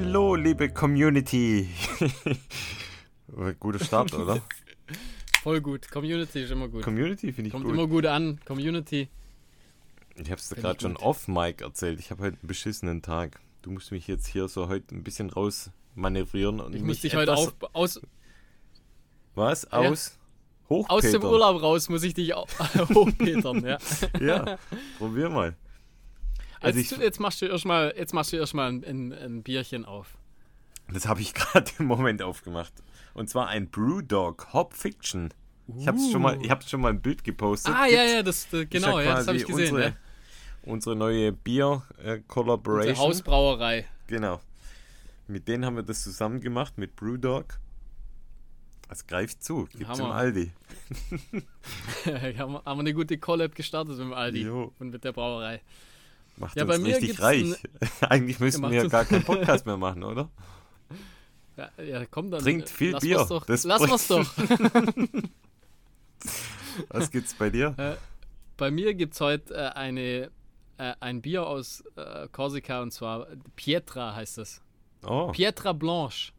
Hallo, liebe Community. Guter Start, oder? Voll gut. Community ist immer gut. Community finde ich Kommt gut. immer gut an. Community. Ich habe es gerade schon off-Mic erzählt. Ich habe heute einen beschissenen Tag. Du musst mich jetzt hier so heute ein bisschen raus manövrieren und Ich muss dich heute auf, aus, Was? Ja. Aus? Hochpetern? aus dem Urlaub raus, muss ich dich hochpetern. Ja. Ja, probier mal. Also jetzt, ich- jetzt machst du erstmal erstmal ein, ein, ein Bierchen auf. Das habe ich gerade im Moment aufgemacht. Und zwar ein Brewdog Hop Fiction. Ich habe schon mal, ich habe schon mal ein Bild gepostet. Ah, ja, Gibt's- ja, das, äh, ist genau, ja, das habe ich gesehen. Unsere, ja. unsere neue Bier äh, Unsere Collaboration. Hausbrauerei. Genau. Mit denen haben wir das zusammen gemacht mit Brewdog. Es greift zu. Gibt's im Hammer. Aldi. haben, wir- haben wir eine gute Collab gestartet mit dem Aldi Jo. und mit der Brauerei. Macht Ja, uns bei mir richtig reich. Eigentlich müssten wir uns- gar keinen Podcast mehr machen, oder? Ja, ja komm dann. Trinkt äh, viel lass Bier. Doch, Das lass wir's doch. Was gibt's bei dir? Bei mir gibt es heute äh, eine, äh, ein Bier aus äh, Korsika und zwar Pietra heißt es. Oh, Pietra Blanche.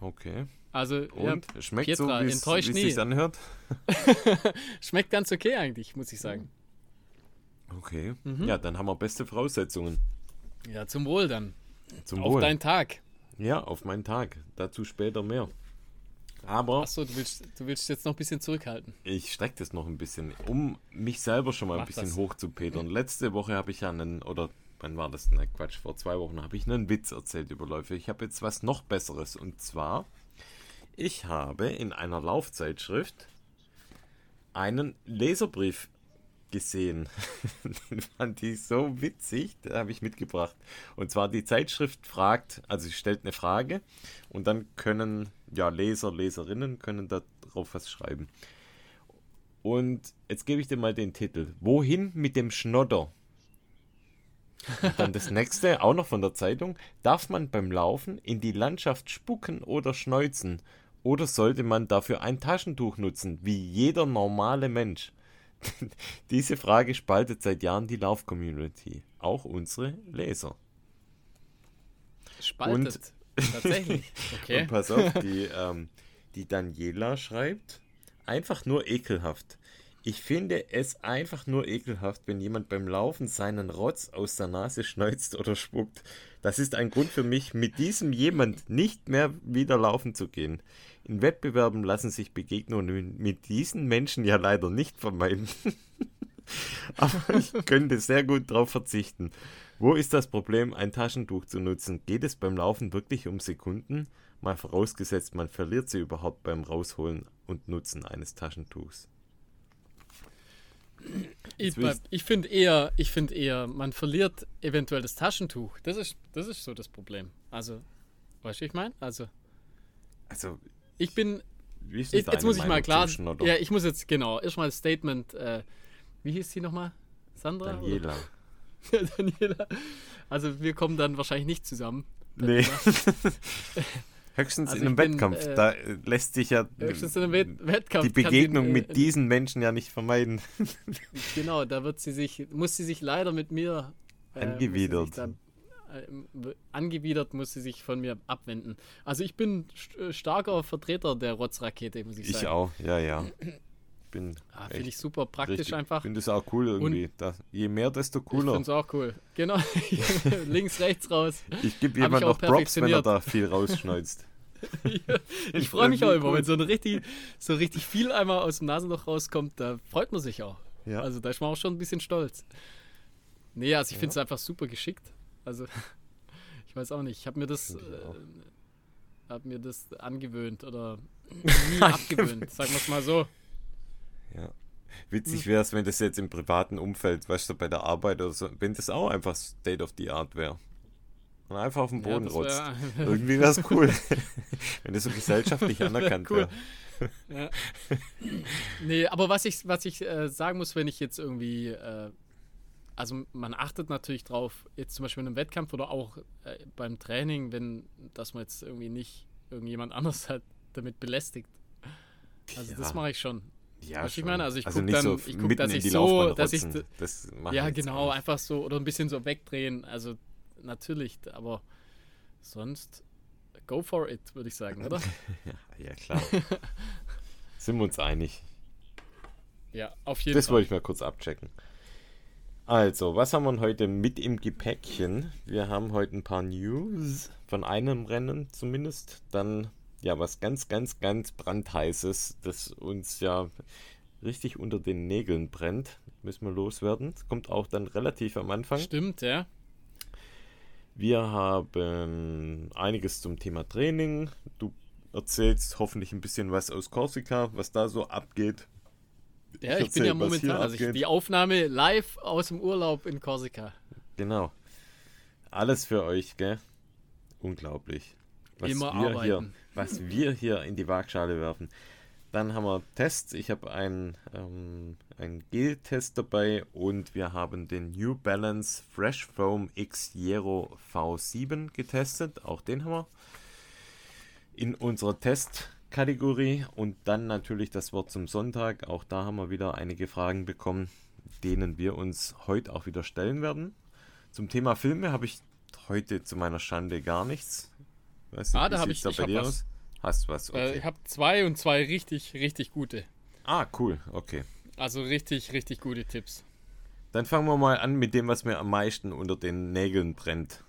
okay. Also Und? Schmeckt Pietra, so, wie es sich anhört? ja, schmeckt ganz okay eigentlich, muss ich sagen. Okay. Mhm. Ja, dann haben wir beste Voraussetzungen. Ja, zum Wohl dann. Zum Auf Wohl. deinen Tag. Ja, auf meinen Tag. Dazu später mehr. Aber Achso, du willst, du willst jetzt noch ein bisschen zurückhalten. ich strecke das noch ein bisschen, um mich selber schon mal ein Mach bisschen das. hochzupetern. Letzte Woche habe ich ja einen, oder wann war das? Na Quatsch, vor zwei Wochen habe ich einen Witz erzählt über Läufe. Ich habe jetzt was noch Besseres und zwar, ich habe in einer Laufzeitschrift einen Leserbrief gesehen. Den fand ich so witzig, da habe ich mitgebracht. Und zwar die Zeitschrift fragt, also sie stellt eine Frage und dann können ja Leser, Leserinnen können darauf was schreiben. Und jetzt gebe ich dir mal den Titel. Wohin mit dem Schnodder? Und dann das nächste, auch noch von der Zeitung. Darf man beim Laufen in die Landschaft spucken oder schneuzen? Oder sollte man dafür ein Taschentuch nutzen, wie jeder normale Mensch? Diese Frage spaltet seit Jahren die Lauf-Community. Auch unsere Leser. Spaltet. Tatsächlich. Okay. Und pass auf, die, ähm, die Daniela schreibt, einfach nur ekelhaft. Ich finde es einfach nur ekelhaft, wenn jemand beim Laufen seinen Rotz aus der Nase schneuzt oder spuckt. Das ist ein Grund für mich, mit diesem jemand nicht mehr wieder laufen zu gehen. In Wettbewerben lassen sich Begegnungen mit diesen Menschen ja leider nicht vermeiden. Aber ich könnte sehr gut darauf verzichten. Wo ist das Problem, ein Taschentuch zu nutzen? Geht es beim Laufen wirklich um Sekunden? Mal vorausgesetzt, man verliert sie überhaupt beim Rausholen und Nutzen eines Taschentuchs. Ich, ich- finde eher, ich finde eher, man verliert eventuell das Taschentuch. Das ist, das ist so das Problem. Also, weißt du, ich meine? Also, Also, ich bin, ich, jetzt muss ich mal klar, Schnodder? ja, ich muss jetzt, genau, erstmal Statement, äh, wie hieß sie nochmal? Sandra? Daniela. Daniela. Also, wir kommen dann wahrscheinlich nicht zusammen. Nee. Höchstens Also in einem bin, Wettkampf. äh, da äh, lässt sich ja Höchstens in einem Wett Wettkampf. die Begegnung äh, mit diesen Menschen ja nicht vermeiden. Genau, da wird sie sich, muss sie sich leider mit mir äh, Angewidert. Dann, äh, angewidert muss sie sich von mir abwenden. Also ich bin st äh, starker Vertreter der Rotzrakete, muss ich, Ich sagen. auch, ja, ja. Bin Ah, Finde ich super praktisch richtig. einfach. finde es auch cool irgendwie. Da, je mehr, desto Ich cooler. finde es auch cool. Genau, links, rechts raus. Ich gebe jemand ich auch noch Props, wenn er da viel rausschneuzt. Ich freue mich auch immer, cool. wenn so, ein richtig, so richtig viel einmal aus dem Nasenloch rauskommt, da freut man sich auch. Ja. Also da ist man auch schon ein bisschen stolz. Nee, also ich finde es einfach super geschickt. Also ich weiß auch nicht, ich habe mir das äh, mir das angewöhnt oder nie abgewöhnt, sagen wir es mal so. Ja. Witzig wäre es, wenn das jetzt im privaten Umfeld, weißt du, bei der Arbeit oder so, wenn das auch einfach State of the Art wäre. Und einfach auf den Ja, Boden das rotzt. wär- Irgendwie wäre es cool, wenn das so gesellschaftlich anerkannt cool. wäre. Ja. Nee, aber was ich, was ich äh, sagen muss, wenn ich jetzt irgendwie, äh, also man achtet natürlich drauf, jetzt zum Beispiel in einem Wettkampf oder auch äh, beim Training, wenn, dass man jetzt irgendwie nicht irgendjemand anders halt damit belästigt. Also das Ja. mache ich schon. Ja, Was ich schon. meine, also ich guck nicht dann- so ich guck, dass ich so- dass ich das ich ja, genau, nicht. einfach so oder ein bisschen so wegdrehen. Also natürlich, aber sonst go for it, würde ich sagen, oder? ja, ja, klar. Sind wir uns einig? Ja, auf jeden das Fall. wollte ich mal kurz abchecken. Also, was haben wir heute mit im Gepäckchen? Wir haben heute ein paar News von einem Rennen zumindest. Dann ja was ganz, ganz, ganz brandheißes, das uns ja richtig unter den Nägeln brennt. Müssen wir loswerden. Das kommt auch dann relativ am Anfang. Stimmt, ja. Wir haben einiges zum Thema Training. Du erzählst hoffentlich ein bisschen was aus Korsika, was da so abgeht. Ja, ich, ich bin ja momentan, also ich, die Aufnahme live aus dem Urlaub in Korsika. Genau. Alles für euch, gell? Unglaublich. Was Immer wir arbeiten. Hier, was wir hier in die Waagschale werfen. Dann haben wir Tests. Ich habe einen, ähm, einen Gel-Test dabei und wir haben den New Balance Fresh Foam X Zero V7 getestet. Auch den haben wir in unserer Testkategorie. Und dann natürlich das Wort zum Sonntag. Auch da haben wir wieder einige Fragen bekommen, denen wir uns heute auch wieder stellen werden. Zum Thema Filme habe ich heute zu meiner Schande gar nichts. Du, ah, da habe ich, da ich hab was. aus? Hast was? Okay. Äh, ich habe zwei und zwei richtig, richtig gute. Ah, cool, okay. Also richtig, richtig gute Tipps. Dann fangen wir mal an mit dem, was mir am meisten unter den Nägeln brennt.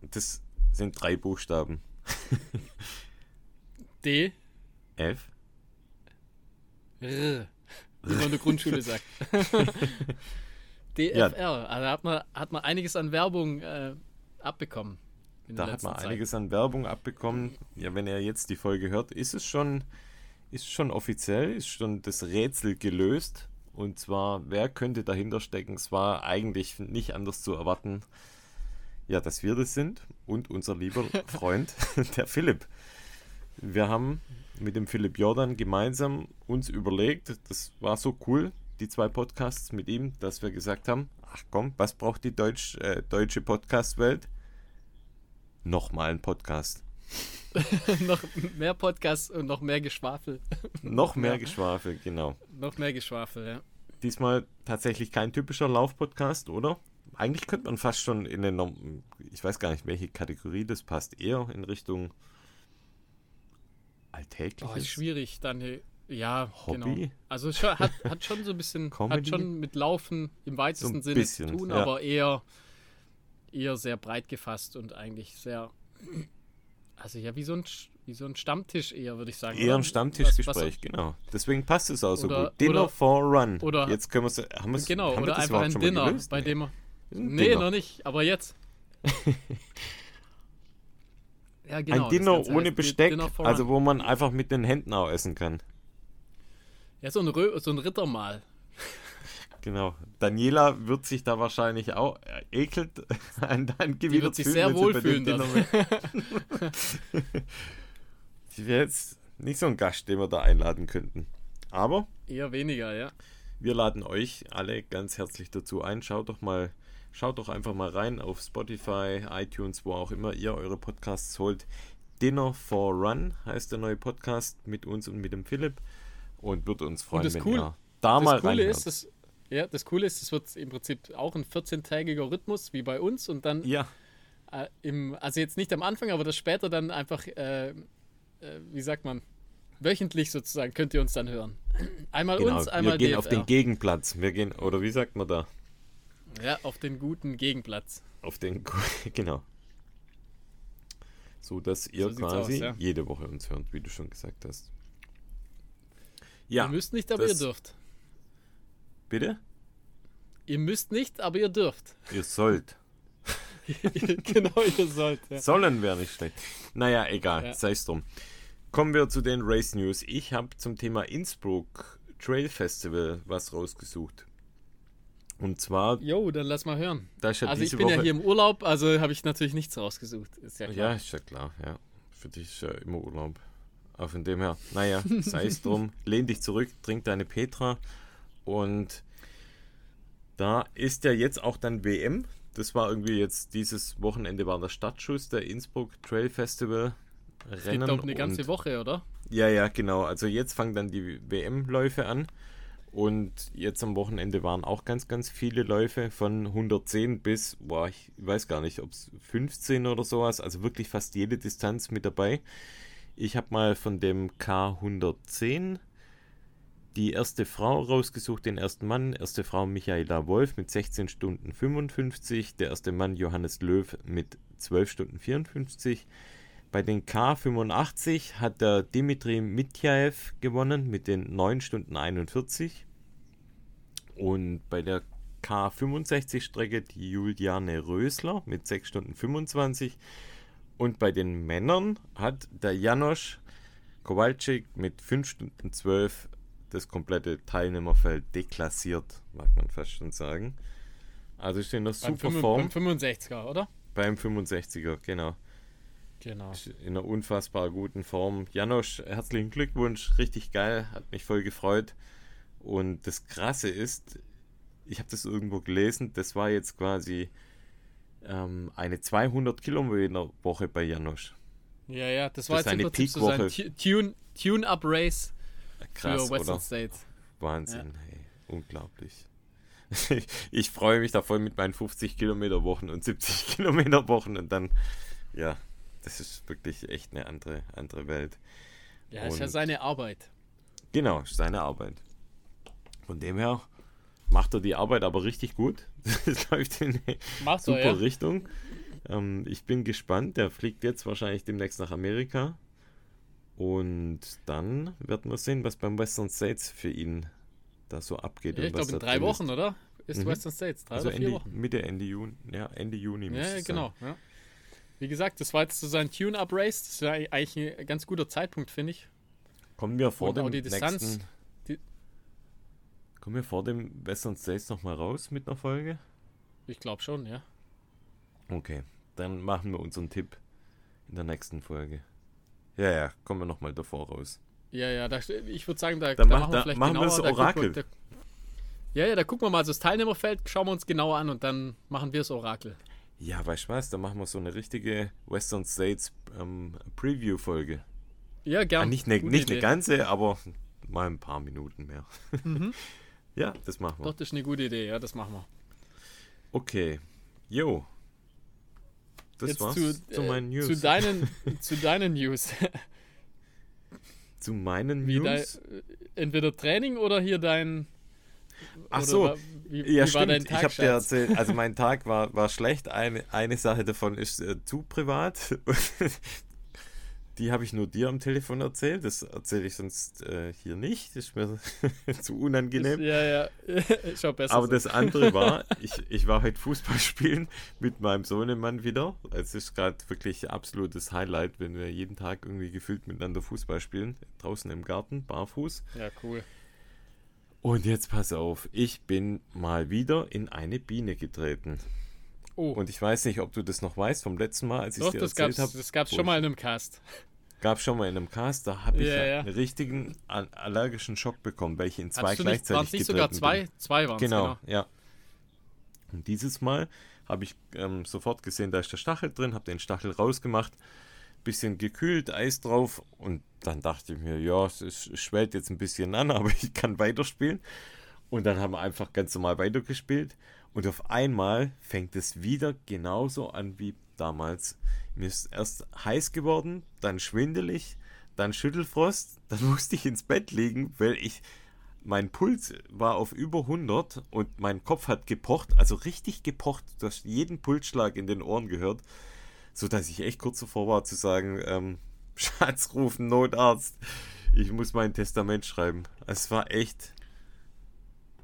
Das sind drei Buchstaben. D. F. R. Wie man in der Grundschule sagt. DFR. Ja. Also hat man, hat man einiges an Werbung äh, abbekommen. Da hat man Zeit. einiges an Werbung abbekommen. Ja, wenn er jetzt die Folge hört, ist es schon, ist schon offiziell, ist schon das Rätsel gelöst. Und zwar, wer könnte dahinter stecken? Es war eigentlich nicht anders zu erwarten, ja, dass wir das sind und unser lieber Freund, der Philipp. Wir haben mit dem Philipp Jordan gemeinsam uns überlegt, das war so cool, die zwei Podcasts mit ihm, dass wir gesagt haben, ach komm, was braucht die Deutsch, äh, deutsche Podcast-Welt? Nochmal ein Podcast. noch mehr Podcasts und noch mehr Geschwafel. noch mehr ja. Geschwafel, genau. Noch mehr Geschwafel, ja. Diesmal tatsächlich kein typischer Laufpodcast, oder? Eigentlich könnte man fast schon in eine, ich weiß gar nicht, welche Kategorie das passt, eher in Richtung alltäglich. Oh, ist schwierig, dann ja, Hobby? genau. Also es hat, hat schon so ein bisschen, hat schon mit Laufen im weitesten so Sinne bisschen, zu tun, ja. aber eher eher sehr breit gefasst und eigentlich sehr, also ja, wie so ein, wie so ein Stammtisch eher, würde ich sagen. Eher ein Stammtischgespräch, genau. Deswegen passt es auch so oder, gut. Dinner oder, for Run. Oder, jetzt können wir haben wir's, Genau, haben oder einfach ein Dinner, bei dem wir. Nee, Dinner. noch nicht, aber jetzt. ja, genau, ein Dinner ohne Besteck, also wo man einfach mit den Händen auch essen kann. Ja, so ein, Rö so ein Rittermahl. Genau. Daniela wird sich da wahrscheinlich auch ekelt an deinem Gewitter Die wird sich sehr wohlfühlen. Sie wäre jetzt nicht so ein Gast, den wir da einladen könnten. Aber. Eher weniger, ja. Wir laden euch alle ganz herzlich dazu ein. Schaut doch mal, schaut doch einfach mal rein auf Spotify, iTunes, wo auch immer ihr eure Podcasts holt. Dinner for Run heißt der neue Podcast mit uns und mit dem Philipp. Und wird uns freuen, wenn cool, ihr da das mal Coole reinhört. ist, das, ja, das Coole ist, es wird im Prinzip auch ein 14-tägiger Rhythmus wie bei uns und dann ja. äh, im, also jetzt nicht am Anfang, aber das später dann einfach, äh, äh, wie sagt man, wöchentlich sozusagen könnt ihr uns dann hören. Einmal genau, uns, einmal Wir gehen DFR. auf den Gegenplatz. Wir gehen, oder wie sagt man da? Ja, auf den guten Gegenplatz. Auf den, genau. So dass ihr So quasi aus, ja. jede Woche uns hört, wie du schon gesagt hast. Ja, ihr müsst nicht, aber ihr dürft. bitte? Ihr müsst nicht, aber ihr dürft. Ihr sollt. genau, ihr sollt. Ja. Sollen wäre nicht schlecht. Naja, egal, Ja. sei es drum. Kommen wir zu den Race News. Ich habe zum Thema Innsbruck Trail Festival was rausgesucht. Und zwar, Jo, dann lass mal hören. da ist ja Also ich bin Woche. ja hier im Urlaub, also habe ich natürlich nichts rausgesucht. Ist ja ja, klar. ist ja klar, ja. Für dich ist ja immer Urlaub. Aber von dem her, naja, sei es drum. Lehn dich zurück, trink deine Petra. Und da ist ja jetzt auch dann WM. Das war irgendwie jetzt dieses Wochenende war der Startschuss der Innsbruck Trail Festival. Geht Rennen doch eine ganze Woche, oder? Ja, ja, genau. Also jetzt fangen dann die WM-Läufe an. Und jetzt am Wochenende waren auch ganz, ganz viele Läufe von 110 bis, boah, ich weiß gar nicht, ob es 15 oder sowas, also wirklich fast jede Distanz mit dabei. Ich habe mal von dem K110 die erste Frau rausgesucht, den ersten Mann. Erste Frau Michaela Wolf mit 16 Stunden 55. Der erste Mann Johannes Löw mit 12 Stunden 54. Bei den K85 hat der Dimitri Mitjaev gewonnen mit den 9 Stunden 41. Und bei der K65-Strecke die Juliane Rösler mit 6 Stunden 25. Und bei den Männern hat der Janosch Kowalczyk mit 5 Stunden 12 das komplette Teilnehmerfeld deklassiert, mag man fast schon sagen. Also stehen noch super Form. Beim 65er, oder? Beim 65er, genau. Genau. In einer unfassbar guten Form. Janosch, herzlichen Glückwunsch, richtig geil, hat mich voll gefreut. Und das Krasse ist, ich habe das irgendwo gelesen, das war jetzt quasi ähm, eine 200 Kilometer Woche bei Janosch. Ja, ja, das war das jetzt eine im Prinzip so sein Tune-Up-Race Krass, für Western oder? States. Wahnsinn, ja. hey, unglaublich. ich freue mich da voll mit meinen 50 Kilometer Wochen und 70 Kilometer Wochen und dann, ja, das ist wirklich echt eine andere, andere Welt. Ja, ist ja seine Arbeit. Genau, seine Arbeit. Von dem her macht er die Arbeit aber richtig gut. Es läuft in eine Macht super er, ja. Richtung. Ähm, ich bin gespannt. Der fliegt jetzt wahrscheinlich demnächst nach Amerika. Und dann werden wir sehen, was beim Western States für ihn da so abgeht. Ja, ich glaube in drei Wochen, ist. oder? Ist mhm. Western States, drei also oder vier Ende, Wochen. Mitte, Ende Juni, ja, Ende Juni. Ja, genau. Ja. Wie gesagt, das war jetzt so sein Tune-Up-Race. Das ist ja eigentlich ein ganz guter Zeitpunkt, finde ich. Kommen wir vor Und dem die Distanz, nächsten... Die kommen wir vor dem Western States nochmal raus mit einer Folge? Ich glaube schon, ja. Okay, dann machen wir unseren Tipp in der nächsten Folge. Ja, ja, kommen wir nochmal davor raus. Ja, ja, da, ich würde sagen, da, da, da machen wir vielleicht machen genauer. Wir das Orakel. Da, ja, ja, da gucken wir mal das Teilnehmerfeld, schauen wir uns genauer an und dann machen wir das Orakel. Ja, weißt du was, da machen wir so eine richtige Western States ähm, Preview-Folge. Ja, gerne. Ah, nicht eine, nicht eine ganze, aber mal ein paar Minuten mehr. Mhm. ja, das machen wir. Doch, das ist eine gute Idee, ja, das machen wir. Okay. Jo, das Jetzt war's zu, zu meinen News. Zu deinen, zu deinen News. zu meinen Wie News? Dein, entweder Training oder hier dein. Ach so, wie, ja, wie stimmt. ich habe dir erzählt, also mein Tag war, war schlecht. Eine, eine Sache davon ist äh, zu privat. Die habe ich nur dir am Telefon erzählt. Das erzähle ich sonst äh, hier nicht. Das ist mir zu unangenehm. Ja, ja. auch besser Aber so. das andere war, ich, ich war heute Fußball spielen mit meinem Sohnemann wieder. Es ist gerade wirklich absolutes Highlight, wenn wir jeden Tag irgendwie gefühlt miteinander Fußball spielen. Draußen im Garten, barfuß. Ja, cool. Und jetzt pass auf, ich bin mal wieder in eine Biene getreten. Oh. Und ich weiß nicht, ob du das noch weißt vom letzten Mal, als ich es dir erzählt habe. Das gab es schon mal in einem Cast. Gab schon mal in einem Cast, da habe ich ja, einen richtigen allergischen Schock bekommen, weil ich in zwei Hast gleichzeitig Waren es nicht sogar zwei? Bin. Zwei waren es, genau, genau. ja. Und dieses Mal habe ich ähm, sofort gesehen, da ist der Stachel drin, habe den Stachel rausgemacht, bisschen gekühlt, Eis drauf und dann dachte ich mir, ja, es schwellt jetzt ein bisschen an, aber ich kann weiterspielen. Und dann haben wir einfach ganz normal weitergespielt und auf einmal fängt es wieder genauso an wie damals. Mir ist erst heiß geworden, dann schwindelig, dann Schüttelfrost, dann musste ich ins Bett liegen, weil ich mein Puls war auf über 100 und mein Kopf hat gepocht, also richtig gepocht, du hast jeden Pulsschlag in den Ohren gehört, so dass ich echt kurz davor war zu sagen, ähm, Schatz rufen, Notarzt, ich muss mein Testament schreiben. Es war echt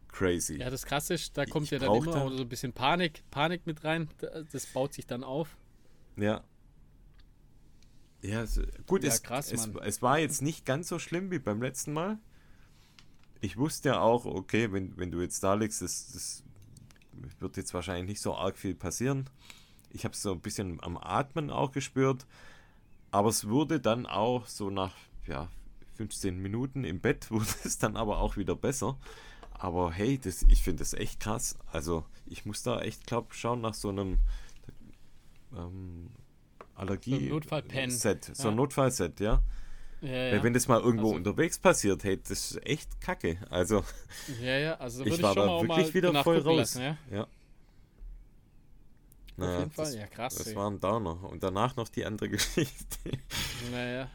crazy. Ja, das krasse ist, da kommt ich ja dann immer dann so ein bisschen Panik, Panik mit rein, das baut sich dann auf. Ja. Ja, es, gut, ja, es, krass, es, es, war jetzt nicht ganz so schlimm wie beim letzten Mal. Ich wusste ja auch, okay, wenn, wenn du jetzt da liegst, das, das wird jetzt wahrscheinlich nicht so arg viel passieren. Ich habe es so ein bisschen am Atmen auch gespürt. Aber es wurde dann auch so nach ja, 15 Minuten im Bett, wurde es dann aber auch wieder besser. Aber hey, das, ich finde das echt krass. Also ich muss da echt, glaube schauen nach so einem ähm, Allergie-Set, so ein Notfallset, ja. Ja, ja. Weil wenn das mal irgendwo Also- unterwegs passiert, hey, das ist echt kacke. Also Ja, ja, also ich war ich da wirklich wieder voll raus. lassen, ja? Ja. Auf Naja, jeden Fall, das, ja krass. das ey. war ein Downer. Und danach noch die andere Geschichte. Naja,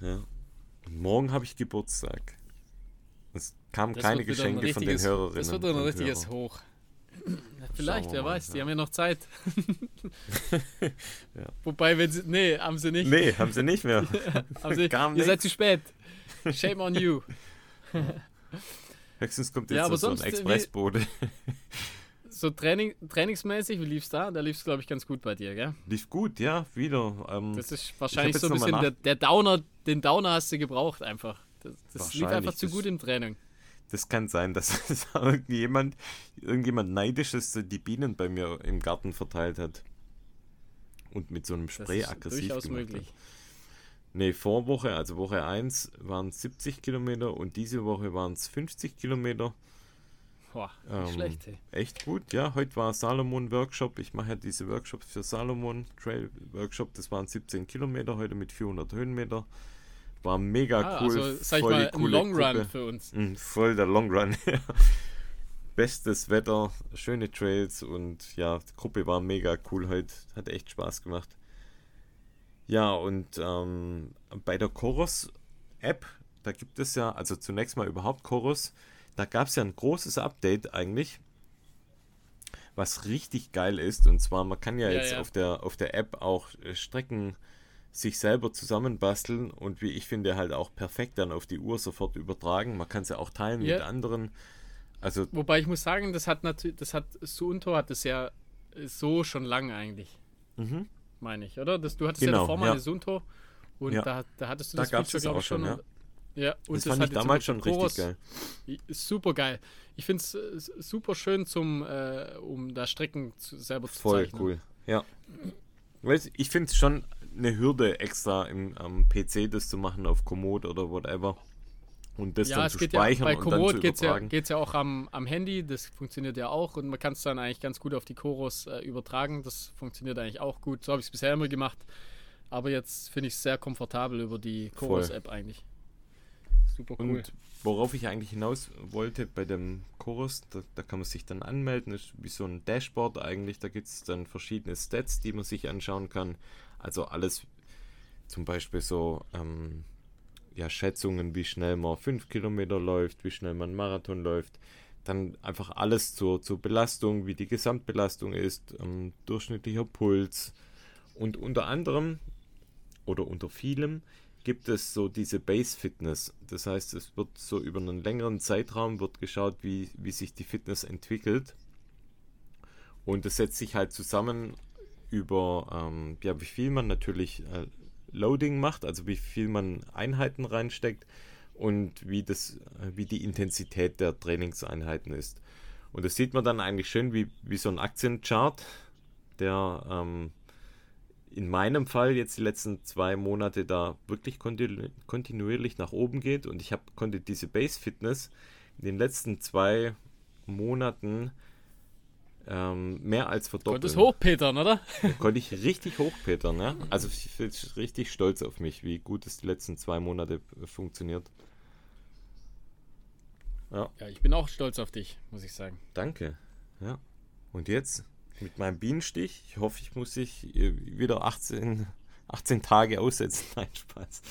ja. Und morgen habe ich Geburtstag. Es kamen das keine Geschenke von den Hörerinnen. Das wird ein richtiges Hörern. Hoch. Ja, vielleicht, wer weiß, die ja. haben ja noch Zeit. Ja. Wobei, wenn sie. Nee, haben sie nicht. Nee, haben sie nicht mehr. haben sie, kam ihr seid nichts. zu spät. Shame on you. Höchstens kommt Ja, jetzt aber so ein äh, Expressbote. So Training, trainingsmäßig, wie lief's da? Da lief's, glaube ich, ganz gut bei dir, gell? Lief gut, ja, wieder. Ähm, Das ist wahrscheinlich so ein bisschen der, der Downer, den Downer hast du gebraucht einfach. Das, das lief einfach zu das- gut im Training. Das kann sein, dass irgendjemand, irgendjemand Neidisches so die Bienen bei mir im Garten verteilt hat. Und mit so einem Das Spray ist aggressiv durchaus gemacht möglich. Hat. Nee, Vorwoche, also Woche 1 waren es 70 Kilometer und diese Woche waren es 50 Kilometer. Boah, nicht Ähm, schlecht, ey. Echt gut, ja. Heute war Salomon Workshop. Ich mache ja diese Workshops für Salomon Trail Workshop. Das waren 17 Kilometer heute mit 400 Höhenmeter. War mega Ah, cool. also, sag ich voll die mal, ein Long Run Gruppe. für uns. Mm, Voll der Long Run. Bestes Wetter, schöne Trails und ja, die Gruppe war mega cool heute. Hat echt Spaß gemacht. Ja, und ähm, bei der Chorus App, da gibt es ja, also zunächst mal überhaupt Chorus, da gab es ja ein großes Update eigentlich, was richtig geil ist. Und zwar, man kann ja, Ja, jetzt ja. Auf, der, auf der App auch äh, Strecken sich selber zusammenbasteln und wie ich finde halt auch perfekt dann auf die Uhr sofort übertragen. Man kann es ja auch teilen Ja. mit anderen. Also Wobei ich muss sagen, das hat natürlich, das hat Suunto hat das ja so schon lange eigentlich, mhm. meine ich, oder? Das, du hattest ja Genau, davor mal ja. eine Suunto und Ja. da, da hattest du Da das gab's Feature, es glaub auch ich, schon, ja. Ja, und das fand hat ich damals schon Chorus- richtig geil. Super geil. Ich finde es super schön, zum, äh, um da Strecken zu, selber zu Voll zeichnen. cool. Ja. Weißt, ich finde es schon eine Hürde extra im, am PC das zu machen auf Komoot oder whatever. Und das ja, dann zu geht ja, speichern bei Komoot geht es ja, geht's ja auch am, am Handy, das funktioniert ja auch und man kann es dann eigentlich ganz gut auf die Chorus äh, übertragen, das funktioniert eigentlich auch gut. So habe ich es bisher immer gemacht, aber jetzt finde ich es sehr komfortabel über die. Chorus-App eigentlich. Super cool. Und worauf ich eigentlich hinaus wollte bei dem Chorus, da, da kann man sich dann anmelden, ist wie so ein Dashboard eigentlich, da gibt es dann verschiedene Stats, die man sich anschauen kann. Also alles, zum Beispiel so ähm, ja, Schätzungen, wie schnell man 5 Kilometer läuft, wie schnell man Marathon läuft. Dann einfach alles zur, zur Belastung, wie die Gesamtbelastung ist, ähm, durchschnittlicher Puls. Und unter anderem oder unter vielem gibt es so diese Base Fitness. Das heißt, es wird so über einen längeren Zeitraum wird geschaut, wie, wie sich die Fitness entwickelt. Und das setzt sich halt zusammen über, ähm, ja, wie viel man natürlich äh, Loading macht, also wie viel man Einheiten reinsteckt und wie, das, äh, wie die Intensität der Trainingseinheiten ist. Und das sieht man dann eigentlich schön wie, wie so ein Aktienchart, der ähm, in meinem Fall jetzt die letzten zwei Monate da wirklich kontinu kontinuierlich nach oben geht und ich hab, konnte diese Base Fitness in den letzten zwei Monaten ähm, mehr als verdoppeln. Konntest hochpetern, oder? Da konnte ich richtig hochpetern, ne? Also ich bin richtig stolz auf mich, wie gut es die letzten zwei Monate äh, funktioniert. Ja, Ja, ich bin auch stolz auf dich, muss ich sagen. danke. Ja. Und jetzt mit meinem Bienenstich, ich hoffe, ich muss dich äh, wieder 18, 18 Tage aussetzen. Nein, Spaß.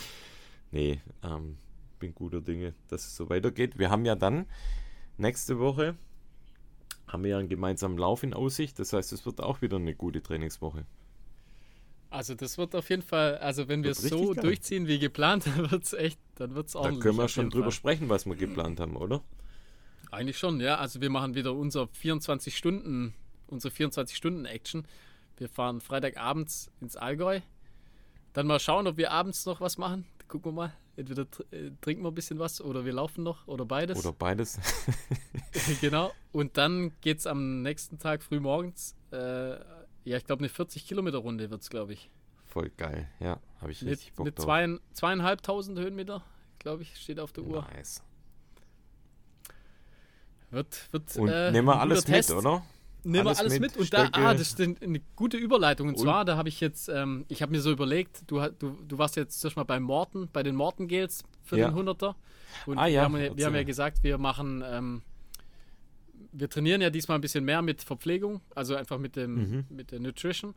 Nee, ähm, bin guter Dinge, dass es so weitergeht. Wir haben ja dann nächste Woche haben wir ja einen gemeinsamen Lauf in Aussicht. Das heißt, es wird auch wieder eine gute Trainingswoche. Also das wird auf jeden Fall, also wenn wir es so geil. durchziehen wie geplant, dann wird es echt, dann wird es Da ordentlich. können wir schon drüber Fall. sprechen, was wir geplant haben, oder? Eigentlich schon, ja. Also wir machen wieder unser 24 Stunden, unsere 24 Stunden Action. Wir fahren Freitagabends ins Allgäu. Dann mal schauen, ob wir abends noch was machen. Gucken wir mal. Entweder äh, trinken wir ein bisschen was oder wir laufen noch oder beides. Oder beides. genau. Und dann geht es am nächsten Tag früh morgens. Äh, ja, ich glaube, eine 40 Kilometer Runde wird es, glaube ich. Voll geil, ja, habe ich richtig Mit, Bock mit drauf. zwei, zweieinhalbtausend Höhenmeter, glaube ich, steht auf der Uhr. Nice. Wird, wird, Und äh, nehmen wir alles guter mit, Test. oder? Nehmen wir alles mit. Und da, ah, das ist eine gute Überleitung. Und, und? zwar, da habe ich jetzt, ähm, ich habe mir so überlegt, du, du, du warst jetzt zuerst mal bei Morten, bei den Morten Gels für ja. den 100er. Und ah, ja, wir, haben, wir haben ja gesagt, wir machen, ähm, wir trainieren ja diesmal ein bisschen mehr mit Verpflegung, also einfach mit, dem, mhm. mit der Nutrition.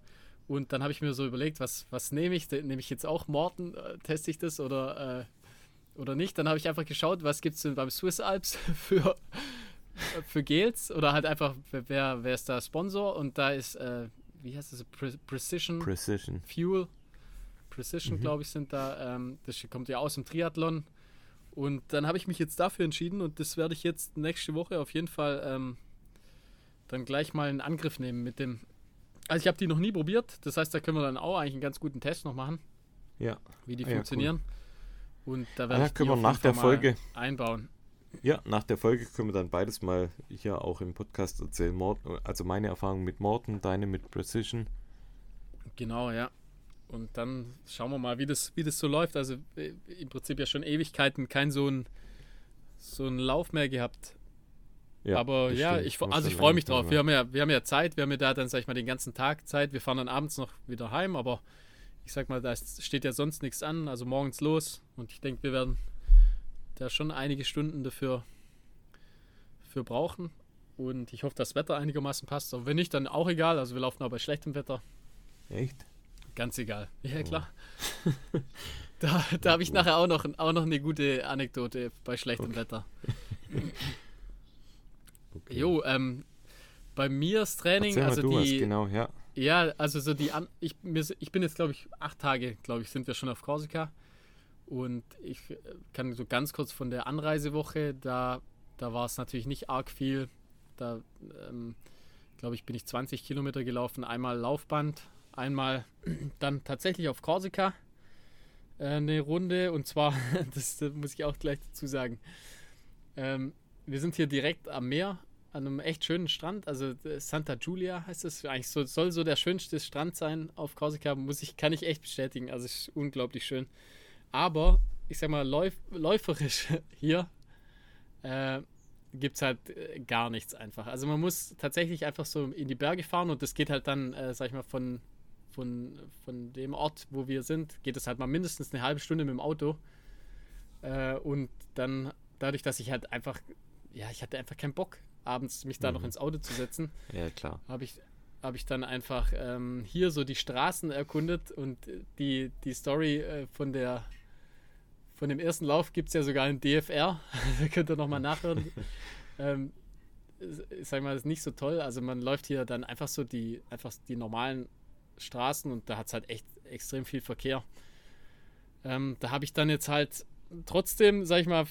Und dann habe ich mir so überlegt, was, was nehme ich? Nehme ich jetzt auch Morten, äh, teste ich das oder, äh, oder nicht? Dann habe ich einfach geschaut, was gibt es denn beim Swiss Alps für, für Gels oder halt einfach, wer, wer ist da Sponsor? Und da ist, äh, wie heißt das, Pre Precision, Precision Fuel. Precision, mhm. glaube ich, sind da. Ähm, das kommt ja aus dem Triathlon. Und dann habe ich mich jetzt dafür entschieden und das werde ich jetzt nächste Woche auf jeden Fall ähm, dann gleich mal in Angriff nehmen mit dem. Also ich habe die noch nie probiert, das heißt, da können wir dann auch eigentlich einen ganz guten Test noch machen. Ja. Wie die ah, funktionieren. cool. Und da werde ah, ja, ich können wir nach der Folge einbauen. Ja, nach der Folge können wir dann beides mal hier auch im Podcast erzählen. Morten, also meine Erfahrung mit Morton, deine mit Precision. Genau, ja. Und dann schauen wir mal, wie das, wie das so läuft. Also äh, im Prinzip ja schon Ewigkeiten kein so ein, so ein Lauf mehr gehabt. Ja, Aber ja, ich, also ich freue mich drauf. Wir haben, ja, wir haben ja Zeit, wir haben ja da dann, sag ich mal, den ganzen Tag Zeit. Wir fahren dann abends noch wieder heim, aber ich sag mal, da steht ja sonst nichts an. Also morgens los und ich denke, wir werden da schon einige Stunden dafür für brauchen. Und ich hoffe, das Wetter einigermaßen passt. Aber wenn nicht, dann auch egal. Also wir laufen auch bei schlechtem Wetter. Echt? Ganz egal. Ja, klar. Oh. da da habe ich nachher auch noch, auch noch eine gute Anekdote bei schlechtem okay. Wetter. okay. Jo, ähm, bei mir das Training, also die. Genau, ja. Ja, also so die An ich, ich bin jetzt, glaube ich, acht Tage, glaube ich, sind wir schon auf Korsika. Und ich äh, kann so ganz kurz von der Anreisewoche, da, da war es natürlich nicht arg viel. Da, ähm, glaube ich, bin ich 20 Kilometer gelaufen, einmal Laufband, einmal dann tatsächlich auf Korsika äh, eine Runde. Und zwar, das, das, muss ich auch gleich dazu sagen, ähm, wir sind hier direkt am Meer, an einem echt schönen Strand. Also äh, Santa Giulia heißt es. Eigentlich so, soll so der schönste Strand sein auf Korsika. Muss ich, kann ich echt bestätigen. Also es ist unglaublich schön. Aber ich sag mal, läuf, läuferisch hier äh, gibt es halt äh, gar nichts einfach. Also man muss tatsächlich einfach so in die Berge fahren und das geht halt dann, äh, sag ich mal, von, von, von dem Ort, wo wir sind, geht es halt mal mindestens eine halbe Stunde mit dem Auto. Äh, und dann, dadurch, dass ich halt einfach, ja, ich hatte einfach keinen Bock, abends mich da mhm. noch ins Auto zu setzen. Ja, klar. Habe ich, habe ich dann einfach ähm, hier so die Straßen erkundet und die, die Story äh, von der von dem ersten Lauf gibt es ja sogar einen DFR. da könnt ihr nochmal nachhören. ähm, ich sag mal, das ist nicht so toll. Also man läuft hier dann einfach so die, einfach die normalen Straßen und da hat es halt echt extrem viel Verkehr. Ähm, da habe ich dann jetzt halt trotzdem, sag ich mal,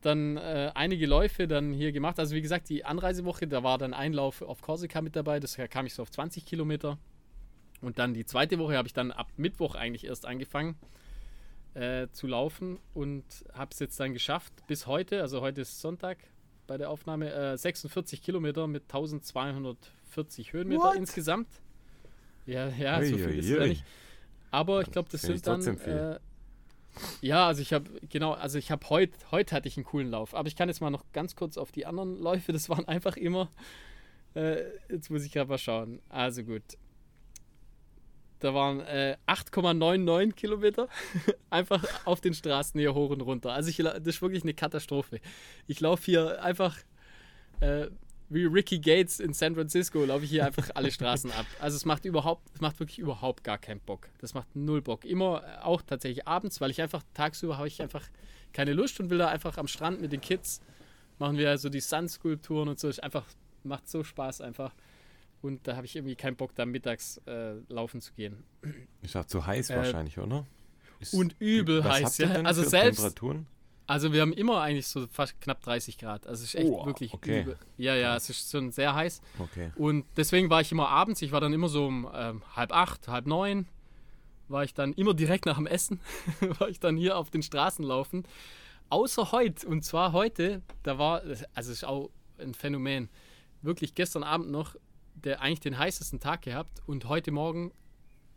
dann äh, einige Läufe dann hier gemacht. Also wie gesagt, die Anreisewoche, da war dann ein Lauf auf Korsika mit dabei, das kam ich so auf 20 Kilometer. Und dann die zweite Woche habe ich dann ab Mittwoch eigentlich erst angefangen äh, zu laufen und habe es jetzt dann geschafft bis heute, also heute ist Sonntag bei der Aufnahme, äh, 46 Kilometer mit 1240 Höhenmeter What? insgesamt. Ja, ja, ui, so viel ui, ist ja nicht. Aber ich glaube, das sind dann. Äh, ja, also ich habe genau, also ich habe heute, heute hatte ich einen coolen Lauf. Aber ich kann jetzt mal noch ganz kurz auf die anderen Läufe. Das waren einfach immer. Äh, jetzt muss ich gerade mal schauen. Also gut. Da waren äh, 8,99 Kilometer einfach auf den Straßen hier hoch und runter. Also ich, das ist wirklich eine Katastrophe. Ich laufe hier einfach äh, wie Ricky Gates in San Francisco, laufe ich hier einfach alle Straßen ab. Also es macht überhaupt, es macht wirklich überhaupt gar keinen Bock. Das macht null Bock. Immer äh, auch tatsächlich abends, weil ich einfach tagsüber habe ich einfach keine Lust und will da einfach am Strand mit den Kids machen wir so die Sun-Skulpturen und so. Es einfach macht so Spaß einfach. Und da habe ich irgendwie keinen Bock, da mittags äh, laufen zu gehen. Ist auch zu heiß äh, wahrscheinlich, oder? Ist, und übel heiß, ja. Also selbst. Temperaturen? Also wir haben immer eigentlich so fast knapp 30 Grad. Also es ist echt oh, wirklich okay. übel. Ja, ja, es ist schon sehr heiß. Okay. Und deswegen war ich immer abends, ich war dann immer so um ähm, halb acht, halb neun, war ich dann immer direkt nach dem Essen, war ich dann hier auf den Straßen laufen. Außer heute, und zwar heute, da war, also es ist auch ein Phänomen. Wirklich gestern Abend noch der eigentlich den heißesten Tag gehabt und heute Morgen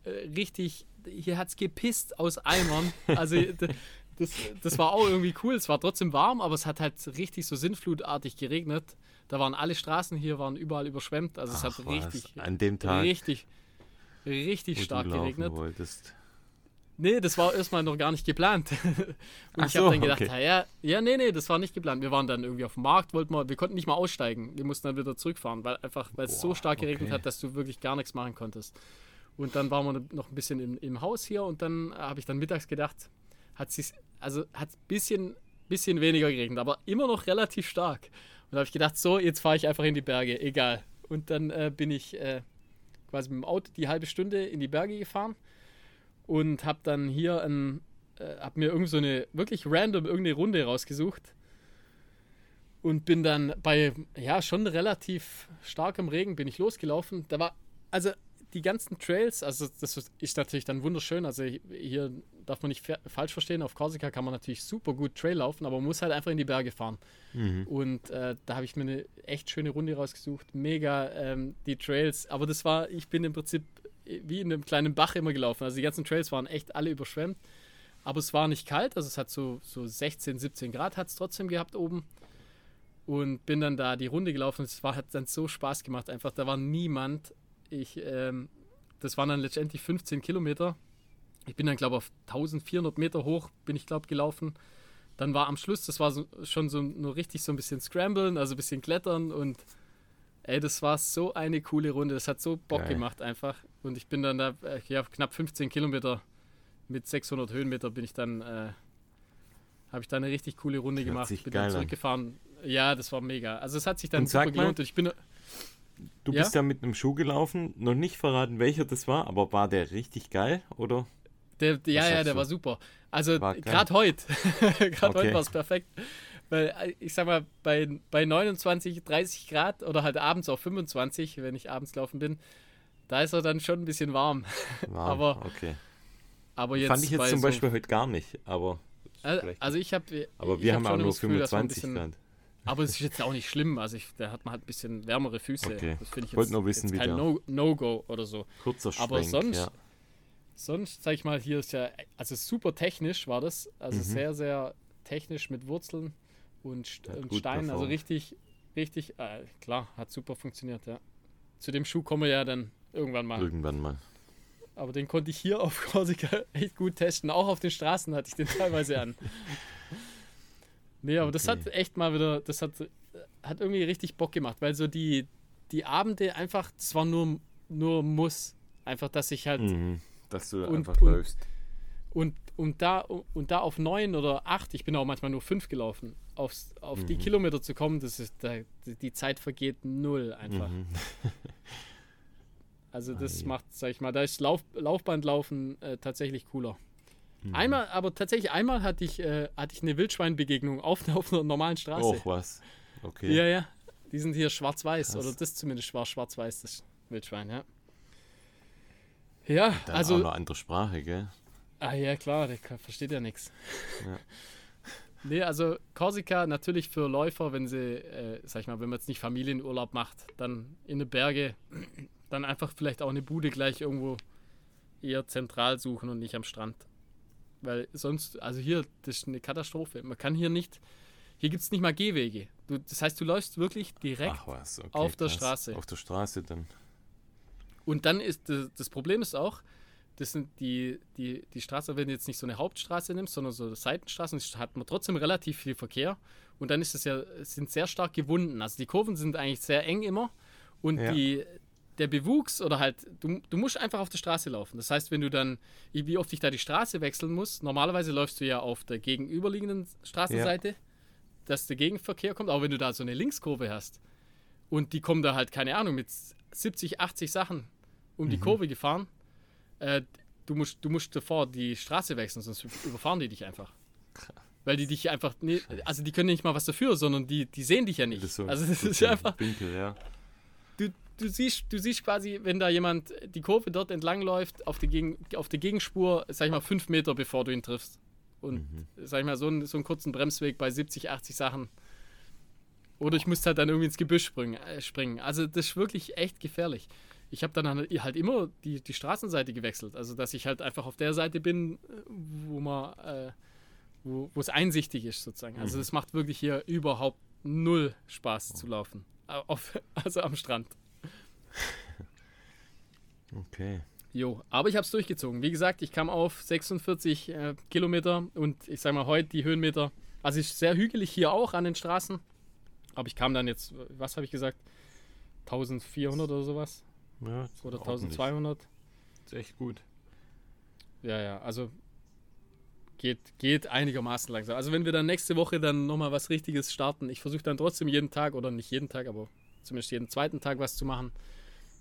äh, richtig, hier hat es gepisst aus Eimern. Also das, das war auch irgendwie cool. Es war trotzdem warm, aber es hat halt richtig so sinnflutartig geregnet. Da waren alle Straßen hier, waren überall überschwemmt. Also es Ach, hat was. richtig, An dem Tag, richtig, richtig stark geregnet. wolltest. Nee, das war erstmal noch gar nicht geplant. Und Ach ich so, habe dann gedacht, okay. ja, ja, nee, nee, das war nicht geplant. Wir waren dann irgendwie auf dem Markt, wollten wir, wir konnten nicht mal aussteigen. Wir mussten dann wieder zurückfahren, weil einfach, weil es so stark geregnet okay. hat, dass du wirklich gar nichts machen konntest. Und dann waren wir noch ein bisschen im, im Haus hier und dann habe ich dann mittags gedacht, hat sich, also hat ein bisschen, bisschen weniger geregnet, aber immer noch relativ stark. Und da habe ich gedacht, so, jetzt fahre ich einfach in die Berge, egal. Und dann äh, bin ich äh, quasi mit dem Auto die halbe Stunde in die Berge gefahren und habe dann hier ein, äh, habe mir irgend so eine wirklich random irgendeine Runde rausgesucht und bin dann bei ja schon relativ starkem Regen bin ich losgelaufen. Da war also die ganzen Trails, also das ist natürlich dann wunderschön. Also hier darf man nicht fa- falsch verstehen. Auf Korsika kann man natürlich super gut Trail laufen, aber man muss halt einfach in die Berge fahren. Mhm. Und äh, da habe ich mir eine echt schöne Runde rausgesucht. Mega ähm, die Trails. Aber das war, ich bin im Prinzip wie in einem kleinen Bach immer gelaufen. Also die ganzen Trails waren echt alle überschwemmt. Aber es war nicht kalt, also es hat so, so 16, 17 Grad hat es trotzdem gehabt oben. Und bin dann da die Runde gelaufen. Es war, hat dann so Spaß gemacht. Einfach, da war niemand. Ich, ähm, das waren dann letztendlich 15 Kilometer. Ich bin dann, glaube ich, auf 1400 Meter hoch, bin ich, glaube gelaufen. Dann war am Schluss, das war so, schon so nur richtig so ein bisschen Scramblen, also ein bisschen Klettern und ey, das war so eine coole Runde. Das hat so Bock Geil. gemacht einfach. Und ich bin dann da, äh, ja, knapp 15 Kilometer mit 600 Höhenmeter bin ich dann, äh, habe ich da eine richtig coole Runde Hört gemacht. Bin dann an. zurückgefahren. Ja, das war mega. Also es hat sich dann Und super mal- gelohnt und ich bin, Du Ja? bist da mit einem Schuh gelaufen, noch nicht verraten, welcher das war, aber war der richtig geil, oder? Der, ja, ja, der du? war super. Also gerade heute, gerade Okay. heute war es perfekt. Weil äh, ich sag mal, bei, bei 29, 30 Grad oder halt abends auf 25, wenn ich abends laufen bin, da ist er dann schon ein bisschen warm. War, Aber okay. Aber jetzt Fand ich jetzt zum so- Beispiel heute gar nicht, aber Also, also ich habe. aber wir haben auch nur 25 bisschen, Grad. Aber es ist jetzt auch nicht schlimm. Also ich, da hat man halt ein bisschen wärmere Füße. Okay. Das finde ich jetzt, nur wissen, jetzt kein der- No- No-Go oder so. Kurzer Schwenk, Aber sonst, ja. sonst sag ich mal, hier ist ja, also super technisch war das. Also Mhm. sehr, sehr technisch mit Wurzeln und, Hat und gut Steinen. Also performt. richtig, richtig, äh, klar, hat super funktioniert, ja. Zu dem Schuh kommen wir ja dann irgendwann mal. Irgendwann mal. Aber den konnte ich hier auf Korsika echt gut testen. Auch auf den Straßen hatte ich den teilweise an. Nee, aber das Okay. hat echt mal wieder, das hat, hat irgendwie richtig Bock gemacht, weil so die, die Abende einfach, das war nur, nur Muss. Einfach, dass ich halt Mhm. Dass du Und- einfach und- läufst. und, und, da, und da auf neun oder acht, ich bin auch manchmal nur fünf gelaufen, aufs, auf die Mhm. Kilometer zu kommen, das ist, da, die Zeit vergeht null einfach. Mhm. Also das macht, sag ich mal, da ist Lauf, Laufbandlaufen äh, tatsächlich cooler. Mhm. Einmal, aber tatsächlich einmal hatte ich, äh, hatte ich eine Wildschweinbegegnung auf, auf einer normalen Straße. Och, was. Okay. Ja, ja. Die sind hier schwarz-weiß. Oder das zumindest war schwarz-weiß, das Wildschwein, ja. Ja, Dann auch also. noch andere Sprache, gell? Ah ja, klar, der versteht ja nichts. Ja. Nee, also Korsika natürlich für Läufer, wenn sie, äh, sag ich mal, wenn man jetzt nicht Familienurlaub macht, dann in den Berge, dann einfach vielleicht auch eine Bude gleich irgendwo eher zentral suchen und nicht am Strand. Weil sonst, also hier, das ist eine Katastrophe. Man kann hier nicht, hier gibt es nicht mal Gehwege. Du, das heißt, du läufst wirklich direkt was, okay, auf der krass. Straße. Auf der Straße dann. Und dann ist das, das Problem ist auch, das sind die, die, die Straße, wenn du jetzt nicht so eine Hauptstraße nimmst, sondern so Seitenstraßen, hat man trotzdem relativ viel Verkehr. Und dann ist es ja, sind sehr stark gewunden. Also die Kurven sind eigentlich sehr eng immer. Und Ja. die, der Bewuchs oder halt, du, du musst einfach auf der Straße laufen. Das heißt, wenn du dann, wie oft ich da die Straße wechseln muss, normalerweise läufst du ja auf der gegenüberliegenden Straßenseite, dass der Gegenverkehr kommt. Aber wenn du da so eine Linkskurve hast und die kommen da halt, keine Ahnung, mit 70, 80 Sachen um die Mhm. Kurve gefahren, äh, du, musst, du musst davor die Straße wechseln, sonst überfahren die dich einfach. Weil die dich einfach, nee, also die können nicht mal was dafür, sondern die, die sehen dich ja nicht. Das so also das ist ein einfach, Winkel, ja. du, du, siehst, du siehst quasi, wenn da jemand die Kurve dort entlang läuft, auf der, Gegen, auf der Gegenspur, sag ich mal, fünf Meter bevor du ihn triffst. Und Mhm. sag ich mal, so, einen- so einen kurzen Bremsweg bei 70, 80 Sachen. Oder ich musste halt dann irgendwie ins Gebüsch springen. Äh, springen. Also das ist wirklich echt gefährlich. Ich habe dann halt immer die, die Straßenseite gewechselt. Also dass ich halt einfach auf der Seite bin, äh, wo man, äh, wo es einsichtig ist sozusagen. Also Mhm. es macht wirklich hier überhaupt null Spaß zu laufen. auf, also am Strand. Okay. Jo, aber ich habe es durchgezogen. Wie gesagt, ich kam auf 46 äh, Kilometer und ich sag mal heute die Höhenmeter. Also es ist sehr hügelig hier auch an den Straßen. Aber ich kam dann jetzt, was habe ich gesagt? 1400 oder sowas? Ja, Oder ordentlich. 1200? Ist echt gut. Ja, ja, also geht, geht einigermaßen langsam. Also wenn wir dann nächste Woche dann nochmal was Richtiges starten, ich versuche dann trotzdem jeden Tag oder nicht jeden Tag, aber zumindest jeden zweiten Tag was zu machen,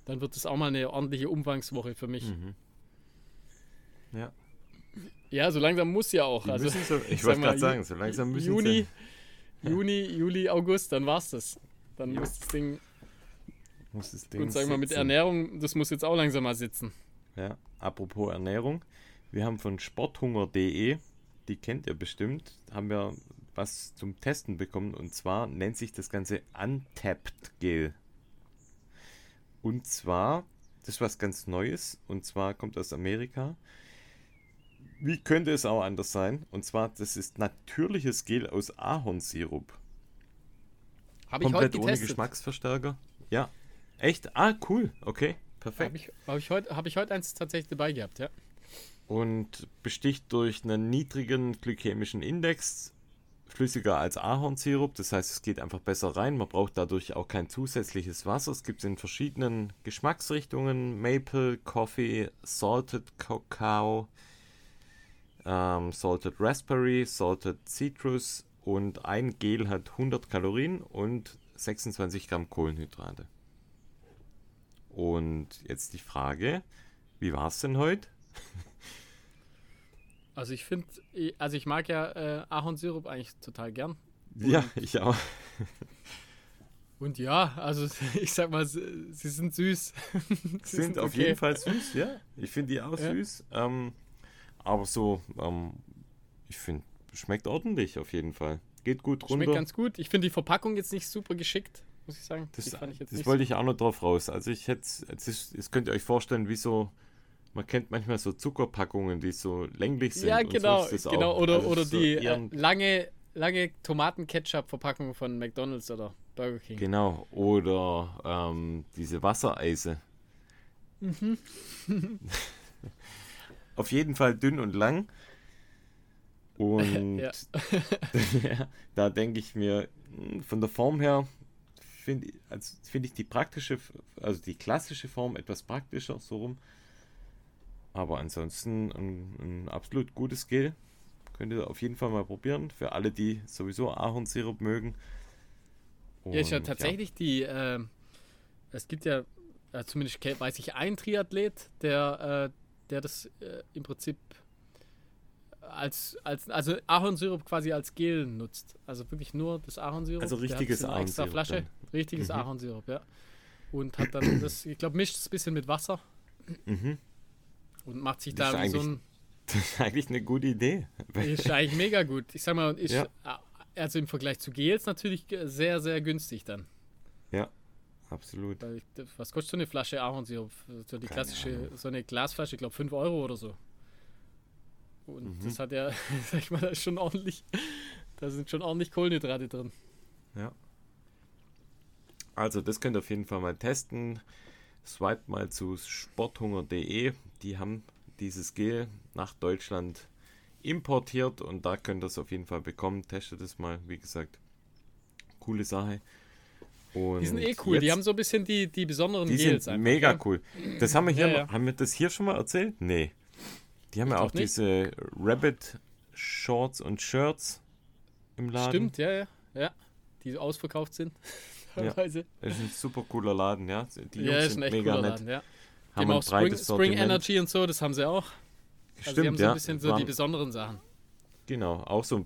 dann wird es auch mal eine ordentliche Umfangswoche für mich. Mhm. Ja. Ja, so langsam muss ja auch. Die also so, ich wollte mal, gerade sagen, so langsam müssen Juni, sie. Juni, Juli, August, dann war's das. Dann Ja. muss das Ding, Muss das Ding und sag mal, mit. Ernährung, das muss jetzt auch langsam mal sitzen. Ja, apropos Ernährung. Wir haben von sporthunger.de, die kennt ihr bestimmt, haben wir was zum Testen bekommen und zwar nennt sich das Ganze Untapped Gel. Und zwar, das ist was ganz Neues und zwar kommt aus Amerika. Wie könnte es auch anders sein? Und zwar, das ist natürliches Gel aus Ahornsirup. Habe ich heute Komplett ohne getestet. Geschmacksverstärker. Ja. Echt? Ah, cool. Okay, perfekt. Habe ich, hab ich, heute, hab ich heute eins tatsächlich dabei gehabt, ja. und besticht durch einen niedrigen glykämischen Index, flüssiger als Ahornsirup, das heißt, es geht einfach besser rein. Man braucht dadurch auch kein zusätzliches Wasser. Es gibt es in verschiedenen Geschmacksrichtungen: Maple, Coffee, Salted Cacao, ähm, Salted Raspberry, Salted Citrus und ein Gel hat 100 Kalorien und 26 Gramm Kohlenhydrate. Und jetzt die Frage: Wie war es denn heute? Also ich finde, also ich mag ja äh, Ahornsirup eigentlich total gern. Ja, ich auch. Und ja, also ich sag mal, sie, sie sind süß. sie Sind auf okay. jeden Fall süß, ja. Ich finde die auch Ja. süß. Ähm, aber so, ähm, ich finde, schmeckt ordentlich auf jeden Fall. Geht gut runter. Schmeckt ganz gut. Ich finde die Verpackung jetzt nicht super geschickt, muss ich sagen. das ich jetzt das wollte ich auch noch drauf raus. Also ich hätte, es ist- könnt ihr euch vorstellen, wie so, man kennt manchmal so Zuckerpackungen, die so länglich sind. Ja, und so genau, genau. auch. Oder, Also oder so die äh, lange, lange Tomaten-Ketchup-Verpackung von McDonalds oder Burger King. Genau, oder ähm, diese Wassereise. Mhm. Auf jeden Fall dünn und lang. Und Ja. da denke ich mir, mh, von der Form her finde also find ich die praktische, also die klassische Form etwas praktischer, so rum. Aber ansonsten ein, ein absolut gutes Gel. Könnt ihr auf jeden Fall mal probieren. Für alle, die sowieso Ahornsirup mögen. Ja, ist ja Und tatsächlich die, äh, es gibt ja, äh, zumindest weiß ich, einen Triathlet, der, äh, der das äh, im Prinzip als, als, also Ahornsirup quasi als Gel nutzt. Also wirklich nur das Ahornsirup. Also richtiges eine extra Ahornsirup Flasche. Richtiges Mhm. Ahornsirup, ja. Und hat dann das, ich glaube, mischt es ein bisschen mit Wasser Mhm. und macht sich Das da wie so ein, Das ist eigentlich eine gute Idee. ist eigentlich mega gut. Ich sag mal, ist, Ja. also im Vergleich zu Gels natürlich sehr, sehr günstig dann. Ja, absolut. Was kostet so eine Flasche Ahornsirup? So die Keine klassische, Ahnung. so eine Glasflasche, ich glaube 5 Euro oder so. Und Mhm. das hat ja, sag ich mal, da schon ordentlich, da sind schon ordentlich Kohlenhydrate drin. Ja. Also, das könnt ihr auf jeden Fall mal testen. Swipe mal zu sporthunger.de. Die haben dieses Gel nach Deutschland importiert und da könnt ihr es auf jeden Fall bekommen. Testet es mal, wie gesagt. Coole Sache. Und Die sind eh cool, die haben so ein bisschen die, die besonderen die Gels sind einfach, mega ja. cool. Das haben wir hier, Ja, ja. haben wir das hier schon mal erzählt? Nee. Die haben Ich ja auch glaub nicht. diese Rabbit Shorts und Shirts im Laden. Stimmt, ja, ja, ja. Die ausverkauft sind. Ja. Teilweise. Das ist ein super cooler Laden, ja. Die Jungs Ja, ist ein echt mega cooler nett. Laden, ja. Die Haben auch Spring, Spring. Energy und so, das haben sie auch. Also Stimmt, die haben so ja. ein bisschen so die besonderen Sachen. Genau, auch so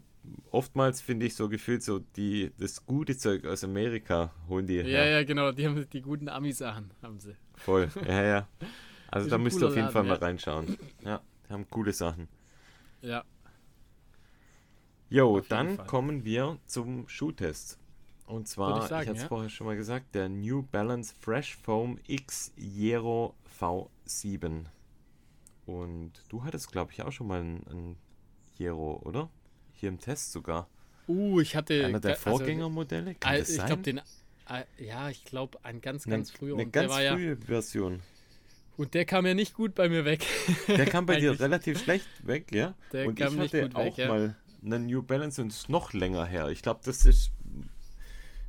oftmals finde ich so gefühlt so die das gute Zeug aus Amerika holen die Ja, her. ja, genau, die haben die guten Ami-Sachen, haben sie. Voll. Ja, ja. Also da müsst ihr auf jeden Fall Laden, mal ja. reinschauen. Ja, haben coole Sachen. Ja. Jo, dann Fall. kommen wir zum Schuhtest. Und zwar, ich ich, hatte es ja. vorher schon mal gesagt, der New Balance Fresh Foam X Aero V7. Und du hattest, glaube ich, auch schon mal ein, ein Aero, oder? Hier im Test sogar. Uh, ich hatte. Einer der also, Vorgängermodelle, kann Al- das ich glaube, den ja, ich glaube, ein ganz, ganz früher. Eine ganz frühe ja, Version. Und der kam ja nicht gut bei mir weg. Der kam bei dir relativ schlecht weg, ja? Der und kam ich nicht hatte gut weg, auch ja. mal einen New Balance und ist noch länger her. Ich glaube, das ist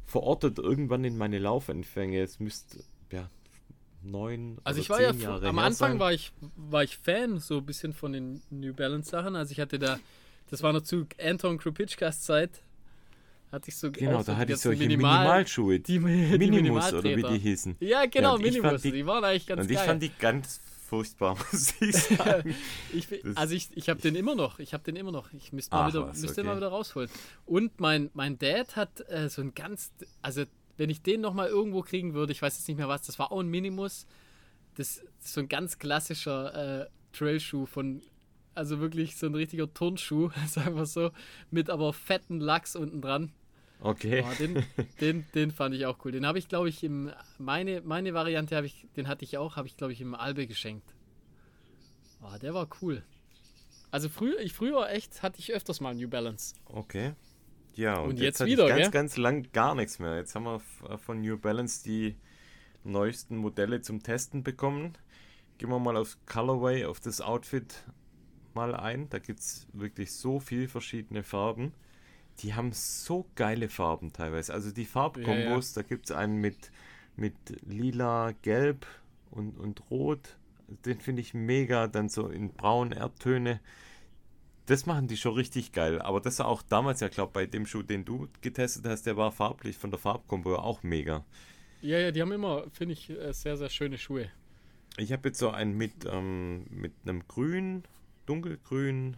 verortet irgendwann in meine Laufempfänge. Es müsste, ja, neun Also ich war ja, Jahre am Anfang sein. war ich, war ich Fan so ein bisschen von den New Balance Sachen. Also ich hatte da, das war noch zu Anton Krupitschkas Zeit, hatte ich so Genau, da hatte ich solche Minimal- Minimalschuhe. die, die Minimus oder wie die hießen. Ja, genau, und ich fand Minimus. die- Die, waren eigentlich ganz und ich geil. fand die ganz furchtbar, muss ich sagen. Ich, also ich, ich habe den immer noch. Ich habe den immer noch. Ich müsste mal, Ach wieder, was, müsste okay. mal wieder rausholen. Und mein, mein Dad hat äh, so ein ganz, also wenn ich den noch mal irgendwo kriegen würde, ich weiß jetzt nicht mehr was, das war auch ein Minimus. Das ist so ein ganz klassischer äh, Trailschuh von, also wirklich so ein richtiger Turnschuh, sagen wir so, mit aber fetten Lachs unten dran. Okay. Oh, den, den, den fand ich auch cool. Den habe ich, glaube ich, im meine, meine Variante habe ich, den hatte ich auch, habe ich, glaube ich, im Albe geschenkt. Oh, der war cool. Also früher, ich früher echt hatte ich öfters mal New Balance. Okay. Ja, und, Und jetzt, jetzt wieder, ich ganz, gell? ganz lang gar nichts mehr. Jetzt haben wir äh, von New Balance die neuesten Modelle zum Testen bekommen. Gehen wir mal auf Colorway, auf das Outfit mal ein. Da gibt es wirklich so viele verschiedene Farben. Die haben so geile Farben teilweise. Also die Farbkombos, da gibt es einen mit, mit lila, gelb und, und rot. Den finde ich mega. Dann so in braun Erdtöne. Das machen die schon richtig geil. Aber das war auch damals ja, glaube bei dem Schuh, den du getestet hast, der war farblich von der Farbkombo auch mega. Ja, ja, die haben immer, finde ich, äh, sehr, sehr schöne Schuhe. Ich habe jetzt so einen mit, ähm, mit einem grün, dunkelgrün,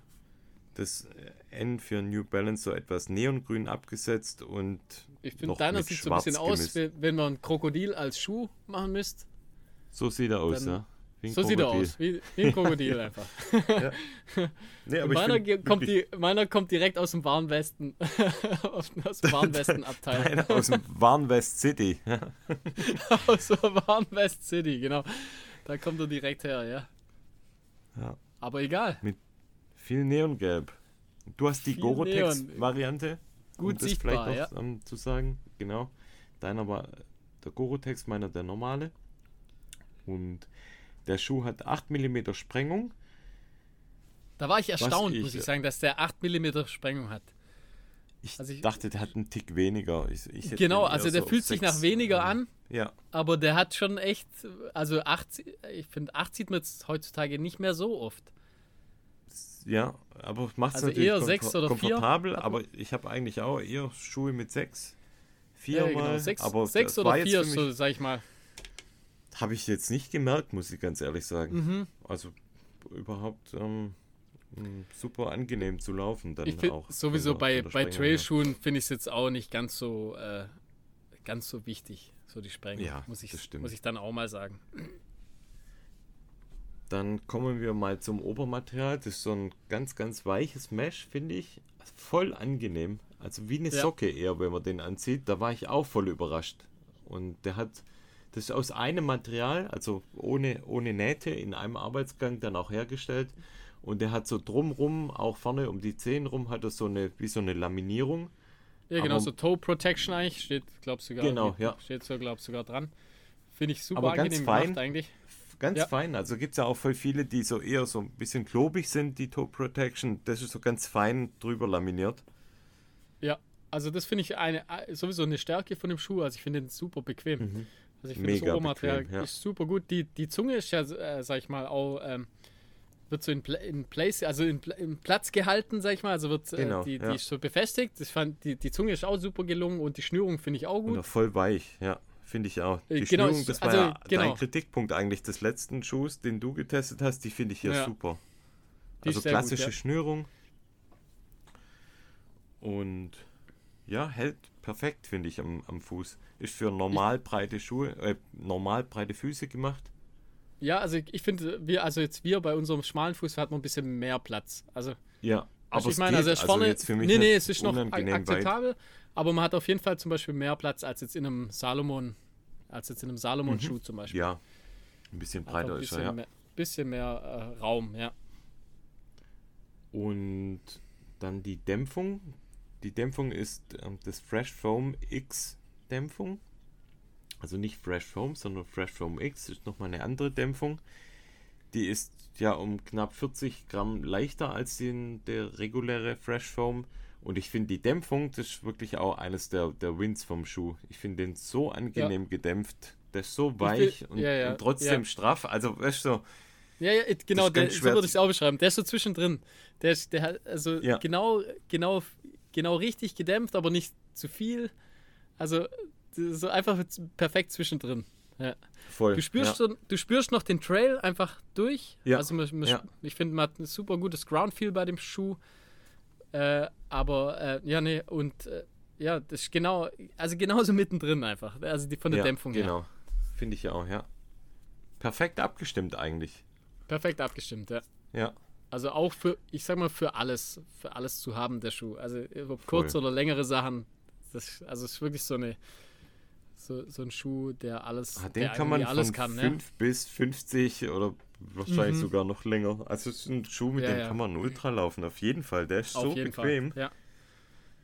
das N für New Balance so etwas neongrün abgesetzt und Ich finde, deiner mit sieht so ein bisschen schwarz aus, wenn man ein Krokodil als Schuh machen müsste. So sieht er aus, ja. So sieht er Krokodil. aus, wie, wie ein Krokodil einfach. Nee, aber Und ich meiner, find kommt die, meiner kommt direkt aus dem Warnwesten. aus dem Warnwesten-Abteil. Aus dem Warnwest City. aus der Warnwest City, genau. Da kommt er direkt her, ja. Ja. Aber egal. Viel Neongelb. Du hast die Gorotex-Variante. Gut um das sichtbar, vielleicht noch ähm, zu sagen. Genau. Deiner war der Gorotex, meiner der normale. Und der Schuh hat 8 mm Sprengung. Da war ich erstaunt, ich- muss ich sagen, dass der 8 mm Sprengung hat. Ich, Also ich- dachte, der hat einen Tick weniger. Ich, Genau, also so der auf fühlt sich nach weniger an, Ja, aber der hat schon echt, also 8, ich finde 8 sieht man jetzt heutzutage nicht mehr so oft. Ja, aber macht es Also natürlich eher sechs oder vier, komfortabel. man- Aber ich habe eigentlich auch eher Schuhe mit 6. Ja, Viermal. genau, 6, aber sechs oder 4, für so mich- sag ich mal. Habe ich jetzt nicht gemerkt, muss ich ganz ehrlich sagen. Mhm. Also überhaupt ähm, m, super angenehm zu laufen. Dann Ich finde auch sowieso bei, bei. Trailschuhen finde ich es jetzt auch nicht ganz so, äh, ganz so wichtig, so die Sprengung. Ja, muss ich, das stimmt. muss ich dann auch mal sagen. Dann kommen wir mal zum Obermaterial. Das ist so ein ganz, ganz weiches Mesh, finde ich. Voll angenehm. Also wie eine Ja. Socke eher, wenn man den anzieht. Da war ich auch voll überrascht. Und der hat, das ist aus einem Material, also ohne, ohne Nähte, in einem Arbeitsgang dann auch hergestellt. Und der hat so drumrum, auch vorne um die Zehen rum, hat er so eine, wie so eine Laminierung. Ja, genau, Aber- so Toe Protection eigentlich, steht, glaubst du, sogar, Genau, ja. steht so, glaubst sogar dran. Finde ich super Aber ganz angenehm fein. gemacht eigentlich. Ganz Ja. fein. Also gibt es ja auch voll viele, die so eher so ein bisschen klobig sind, die Toe Protection. Das ist so ganz fein drüber laminiert. Ja, also das finde ich eine, äh, sowieso eine Stärke von dem Schuh. Also ich finde den super bequem. Also ich finde das Mhm. Obermaterial ja. ist super gut. Die, die Zunge ist ja, äh, sag ich mal, auch ähm, wird so in, Pla in Place, also in, Pla- in Platz gehalten, sag ich mal. Also wird äh, Genau, die, ja. die ist so befestigt. Ich fand, die, die Zunge ist auch super gelungen und die Schnürung finde ich auch Und gut. auch voll weich, ja. Finde ich auch. Äh, Die genau, Schnürung, das war also, ja genau. dein Kritikpunkt eigentlich des letzten Schuhs, den du getestet hast, die finde ich hier Ja. super. Die also sehr gut, klassische ja. Schnürung. Und ja, hält perfekt, finde ich, am, am Fuß. Ist für normal breite Schuhe, äh, normal breite Füße gemacht. Ja, also ich, finde, wir, also jetzt wir bei unserem schmalen Fuß hat man ein bisschen mehr Platz. Also Ja, Aber aber ich meine, es also vorne. jetzt für mich nee, nee, es ist noch ak unangenehm weit. Aber man hat auf jeden Fall zum Beispiel mehr Platz als jetzt in einem Salomon, als jetzt in einem Salomon-Schuh zum Beispiel. Mhm. Ja, ein bisschen breiter ein ist er, bisschen ja. mehr, bisschen mehr äh, Raum, ja. Und dann die Dämpfung. Die Dämpfung ist ähm, das Fresh Foam X Dämpfung. Also nicht Fresh Foam, sondern Fresh Foam X ist nochmal eine andere Dämpfung. Die ist ja um knapp 40 Gramm leichter als den, der reguläre Fresh Foam. Und ich finde die Dämpfung, das ist wirklich auch eines der, der Wins vom Schuh. Ich finde den so angenehm ja. gedämpft. Der ist so weich will, und, ja, ja, und, trotzdem straff. Also, weißt du, ja, ja, genau, der, so würde ich es auch beschreiben. Der ist so zwischendrin. Der ist, der hat, also genau, genau, genau richtig gedämpft, aber nicht zu viel. Also so einfach perfekt zwischendrin. Ja. Voll. Du spürst, ja. so, du spürst noch den Trail einfach durch. Ja. Also man, man, ich finde, man hat ein super gutes Groundfeel bei dem Schuh. Äh, aber äh, ja, nee, und äh, ja, das ist genau, also genauso mittendrin einfach. Also die, von der Dämpfung genau. her. Genau. Finde ich ja auch, ja. Perfekt abgestimmt eigentlich. Perfekt abgestimmt, ja. Ja. Also auch für, ich sag mal, für alles, für alles zu haben, der Schuh. Also ob kurz oder längere Sachen. Das, also es ist wirklich so eine, so, so ein Schuh, der alles, ah, den der kann man alles von kann. 5 ne? bis 50 oder wahrscheinlich mhm. sogar noch länger. Also es ist ein Schuh, mit ja, dem ja. kann man ultra laufen, auf jeden Fall. Der ist auf so bequem. Fall.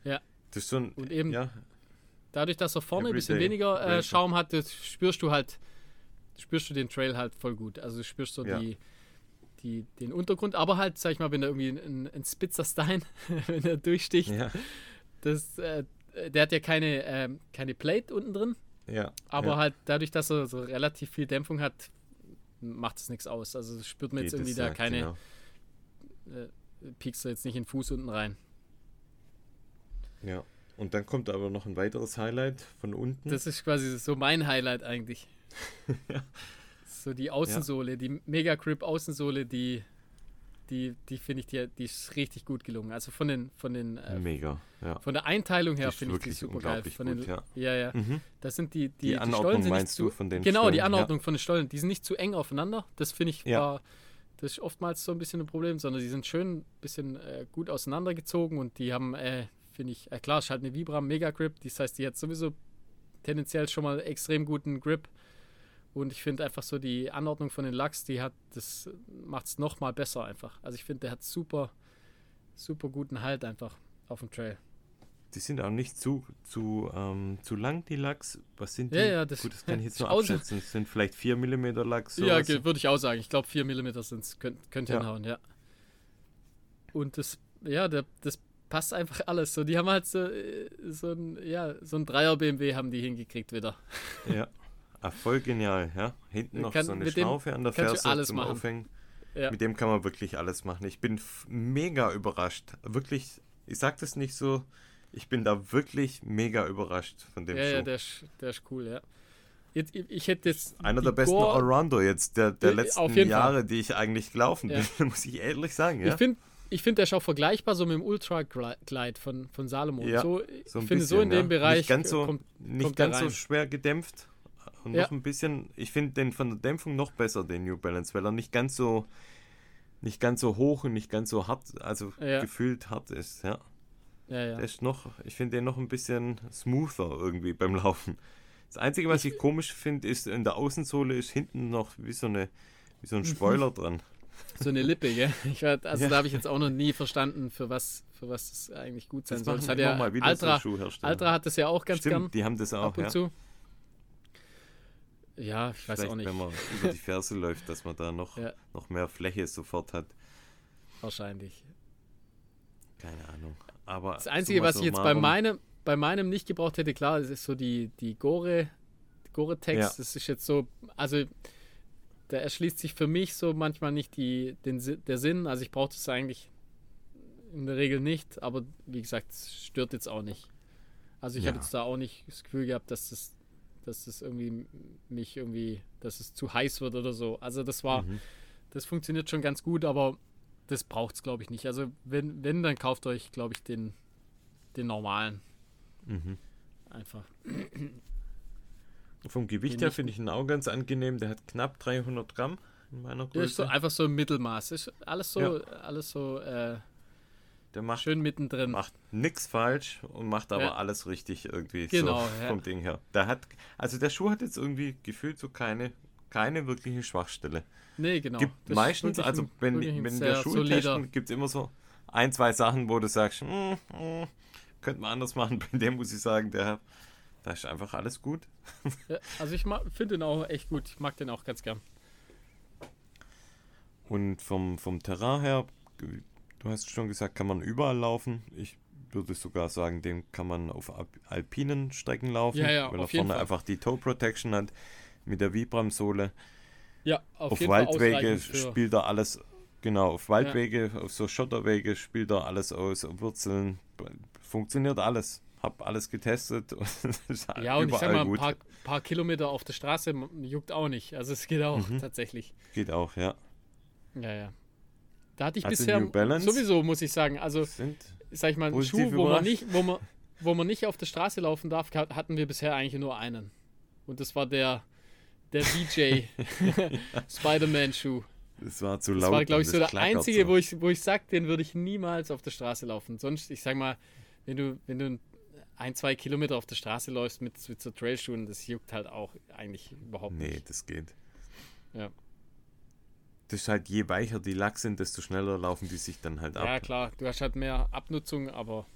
Ja. ja. Das ist so ein, Und eben ja, dadurch, dass er vorne ein bisschen weniger äh, Schaum hat, das spürst du halt, spürst du den Trail halt voll gut. Also du spürst so die, die, den Untergrund, aber halt, sag ich mal, wenn er irgendwie ein, ein spitzer Stein, wenn er durchsticht, das, äh, der hat ja keine, äh, keine Plate unten drin. Ja. Aber ja. halt dadurch, dass er so relativ viel Dämpfung hat, macht es nichts aus. Also spürt man jetzt irgendwie da keine. Genau. Äh, piekst du jetzt nicht in den Fuß unten rein. Ja. Und dann kommt aber noch ein weiteres Highlight von unten. Das ist quasi so mein Highlight eigentlich. ja. So die Außensohle, ja. die Mega Grip Außensohle, die die, die finde ich, die, die ist richtig gut gelungen. Also von den, von den äh, Mega, ja. Von der Einteilung her finde ich die super geil. Von den, gut, ja. ja, ja. Mhm. Das sind die, die, die Anordnung die meinst du von den Genau, Stollen, die Anordnung ja. von den Stollen. Die sind nicht zu eng aufeinander. Das finde ich ja. war, das ist oftmals so ein bisschen ein Problem, sondern die sind schön ein bisschen äh, gut auseinandergezogen und die haben, äh, finde ich, äh, klar, ist halt eine Vibram Mega Grip. Das heißt, die hat sowieso tendenziell schon mal extrem guten Grip. Und ich finde einfach so die Anordnung von den Lachs, die hat, das macht es nochmal besser einfach. Also ich finde, der hat super, super guten Halt einfach auf dem Trail. Die sind auch nicht zu, zu, ähm, zu lang, die Lachs. Was sind die? Ja, ja, das, Gut, das kann ich jetzt nur abschätzen. Das sind vielleicht 4 mm Lachs. Ja, würde ich auch sagen. Ich glaube 4 mm sind es, könnt, könnt ja. hinhauen, ja. Und das, ja, der, das passt einfach alles. So, die haben halt so, äh, so ein, ja, so ein Dreier BMW haben die hingekriegt wieder. Ja. Ah, voll genial, ja. Hinten noch kann, so eine Schnaufe an der Ferse alles zum machen. Aufhängen. Ja. Mit dem kann man wirklich alles machen. Ich bin mega überrascht. Wirklich, ich sag das nicht so, ich bin da wirklich mega überrascht von dem ja, Schuh. Ja, der ist, der ist cool, ja. Jetzt, ich hätte jetzt Einer der besten Allrounder jetzt der, der letzten Jahre, Fall. die ich eigentlich gelaufen bin, ja. muss ich ehrlich sagen. Ja? Ich finde, ich finde, der ist auch vergleichbar so mit dem Ultra Glide von, von Salomon. Ja, so, ich so finde, so in dem Bereich nicht ganz so, kommt, nicht kommt ganz so schwer gedämpft und ja. noch ein bisschen, ich finde den von der Dämpfung noch besser, den New Balance, weil er nicht ganz so nicht ganz so hoch und nicht ganz so hart, also ja. gefühlt hart ist, ja. Ja, ja. Der ist noch, ich finde den noch ein bisschen smoother irgendwie beim Laufen. Das Einzige, was ich, ich komisch finde, ist, in der Außensohle ist hinten noch wie so eine, wie so ein Spoiler dran. So eine Lippe, gell? War, also ja. da habe ich jetzt auch noch nie verstanden, für was, für was das eigentlich gut sein das soll. Das hat ja Altra, Altra hat das ja auch ganz Stimmt, gern. Die haben das auch, ab und ja. zu. Ja, ich weiß auch nicht. wenn man über die Ferse läuft, dass man da noch, ja. noch mehr Fläche sofort hat. Wahrscheinlich. Keine Ahnung. Aber das Einzige, was ich jetzt bei meinem, bei meinem nicht gebraucht hätte, klar, das ist so die, die Gore, Gore-Text. Ja. Das ist jetzt so, also da erschließt sich für mich so manchmal nicht die, den, der Sinn. Also ich brauche das eigentlich in der Regel nicht, aber wie gesagt, es stört jetzt auch nicht. Also ich ja. habe jetzt da auch nicht das Gefühl gehabt, dass das dass es irgendwie mich irgendwie, dass es zu heiß wird oder so. Also das war, mhm. das funktioniert schon ganz gut, aber das braucht es, glaube ich, nicht. Also wenn, wenn, dann kauft euch, glaube ich, den, den normalen. Mhm. Einfach. Vom Gewicht her finde ich ihn auch ganz angenehm. Der hat knapp 300 Gramm in meiner Größe. Der ist so einfach so im Mittelmaß. Ist alles so, ja. alles so äh, der macht, Schön mittendrin. Macht nichts falsch und macht aber ja. alles richtig irgendwie genau, so vom Ding her. Der hat, also der Schuh hat jetzt irgendwie gefühlt so keine, keine wirkliche Schwachstelle. Nee, genau. Gibt das meistens, also wenn, wenn der Schuh testen, gibt es immer so ein, zwei Sachen, wo du sagst, mm, mm, könnte man anders machen. Bei dem muss ich sagen, der, Da ist einfach alles gut. Ja, also ich finde den auch echt gut. Ich mag den auch ganz gern. Und vom, vom Terrain her, du hast schon gesagt, kann man überall laufen. Ich würde sogar sagen, den kann man auf alpinen Strecken laufen, ja, ja, weil er vorne Fall. einfach die Toe Protection hat mit der Vibram-Sohle. Ja, auf, auf Waldwege spielt er alles, genau, auf Waldwege, ja. auf so Schotterwege spielt er alles aus, auf Wurzeln, funktioniert alles. Hab alles getestet. ja, und ich sag mal, ein paar, paar, Kilometer auf der Straße juckt auch nicht. Also es geht auch mhm. tatsächlich. Geht auch, ja. Ja, ja. Da hatte ich also bisher sowieso, muss ich sagen, also sag ich mal, einen Schuh, wo man, nicht, wo, man, wo man nicht auf der Straße laufen darf, hatten wir bisher eigentlich nur einen. Und das war der, der BJ Spider-Man-Schuh. Das war zu laut. Das war, glaube ich, so der einzige, so. wo ich, wo ich sag, den würde ich niemals auf der Straße laufen. Sonst, ich sag mal, wenn du, wenn du ein, zwei Kilometer auf der Straße läufst mit, mit so Trailschuhen, das juckt halt auch eigentlich überhaupt nee, nicht. Nee, das geht. Ja. Das ist halt, je weicher die Lack sind, desto schneller laufen die sich dann halt ab. Ja, klar, du hast halt mehr Abnutzung, aber.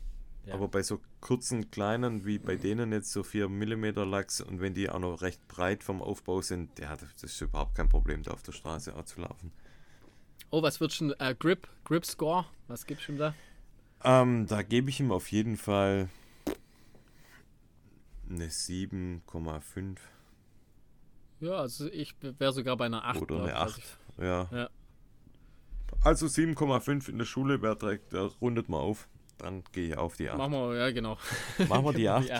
Ja. Aber bei so kurzen, kleinen, wie bei denen jetzt so 4 mm Lachs und wenn die auch noch recht breit vom Aufbau sind, ja, das ist überhaupt kein Problem, da auf der Straße auch zu laufen. Oh, was wird schon äh, Grip, Grip Score? Was gibt's schon da? Ähm, da gebe ich ihm auf jeden Fall eine 7,5. Ja, also ich wäre sogar bei einer 8. Oder eine 8. Also ja. ja. Also 7,5 in der Schule, wer trägt, da rundet mal auf. Dann gehe ich auf die 8. Machen wir, ja genau. Machen wir die 8.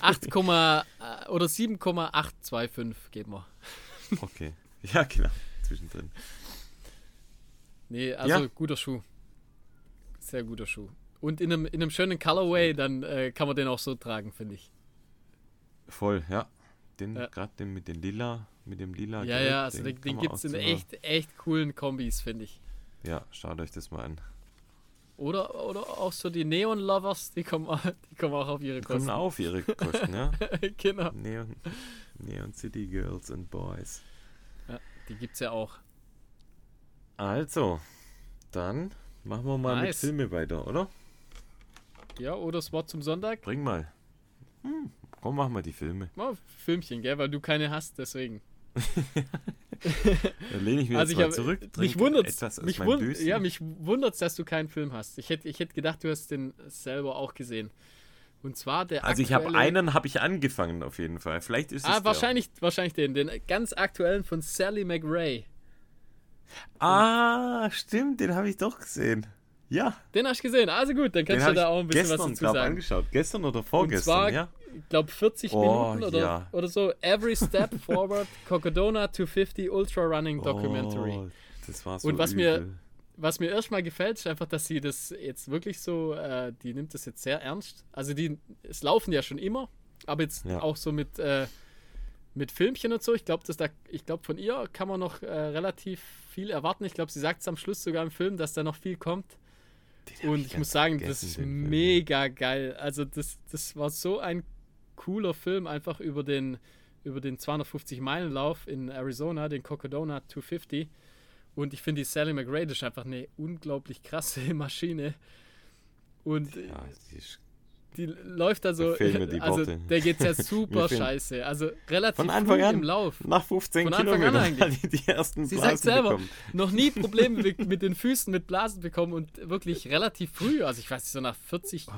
8, äh, oder 7,825 geben wir. Okay. Ja, genau. Zwischendrin. Nee, also ja. guter Schuh. Sehr guter Schuh. Und in einem, in einem schönen Colorway, dann äh, kann man den auch so tragen, finde ich. Voll, ja. Den, ja. gerade den mit den lila, mit dem lila. Ja, Gelb, ja, also den, den, den gibt es in echt, echt coolen Kombis, finde ich. Ja, schaut euch das mal an. Oder, oder auch so die Neon-Lovers, die kommen, die kommen auch auf ihre Kosten. Die kommen auf ihre Kosten, ja. genau. Neon, Neon City Girls and Boys. Ja, die gibt's ja auch. Also, dann machen wir mal nice. mit Filme weiter, oder? Ja, oder das Wort zum Sonntag? Bring mal. Hm, komm, machen wir die Filme. Mal Filmchen, gell, weil du keine hast, deswegen. Dann lehne ich mir also jetzt mal zurück. Mich wundert mich wund ja, mich wundert's, dass du keinen Film hast. Ich hätte ich hätt gedacht, du hast den selber auch gesehen. Und zwar der Also ich habe einen habe ich angefangen auf jeden Fall. Vielleicht ist es Ah, wahrscheinlich der. wahrscheinlich den, den ganz aktuellen von Sally McRae. Ah, stimmt, den habe ich doch gesehen. Ja. Den hast du gesehen. Also gut, dann kannst du da auch ein bisschen gestern, was dazu sagen. angeschaut. Gestern oder vorgestern, Und zwar, ja? Ich glaube 40 oh, Minuten oder, ja. oder so. Every Step Forward Cocodona 250 Ultra Running Documentary. Oh, das war so Und was übel. mir was mir erstmal gefällt, ist einfach, dass sie das jetzt wirklich so, äh, die nimmt das jetzt sehr ernst. Also die, es laufen ja schon immer, aber jetzt ja. auch so mit, äh, mit Filmchen und so. Ich glaube, da, ich glaube, von ihr kann man noch äh, relativ viel erwarten. Ich glaube, sie sagt es am Schluss sogar im Film, dass da noch viel kommt. Und ich, ich muss sagen, das ist mega geil. Also das, das war so ein cooler Film, einfach über den, über den 250-Meilen-Lauf in Arizona, den Cocodona 250. Und ich finde, die Sally McRae ist einfach eine unglaublich krasse Maschine. Und ja, die ist die läuft da so. Die also der geht ja super scheiße. Also relativ Von Anfang an, im Lauf. Nach 15 Von Anfang Kilometern an eigentlich. Die, die ersten Sie Blasen sagt selber, bekommen. noch nie Probleme mit den Füßen mit Blasen bekommen und wirklich relativ früh, also ich weiß nicht, so nach 40 so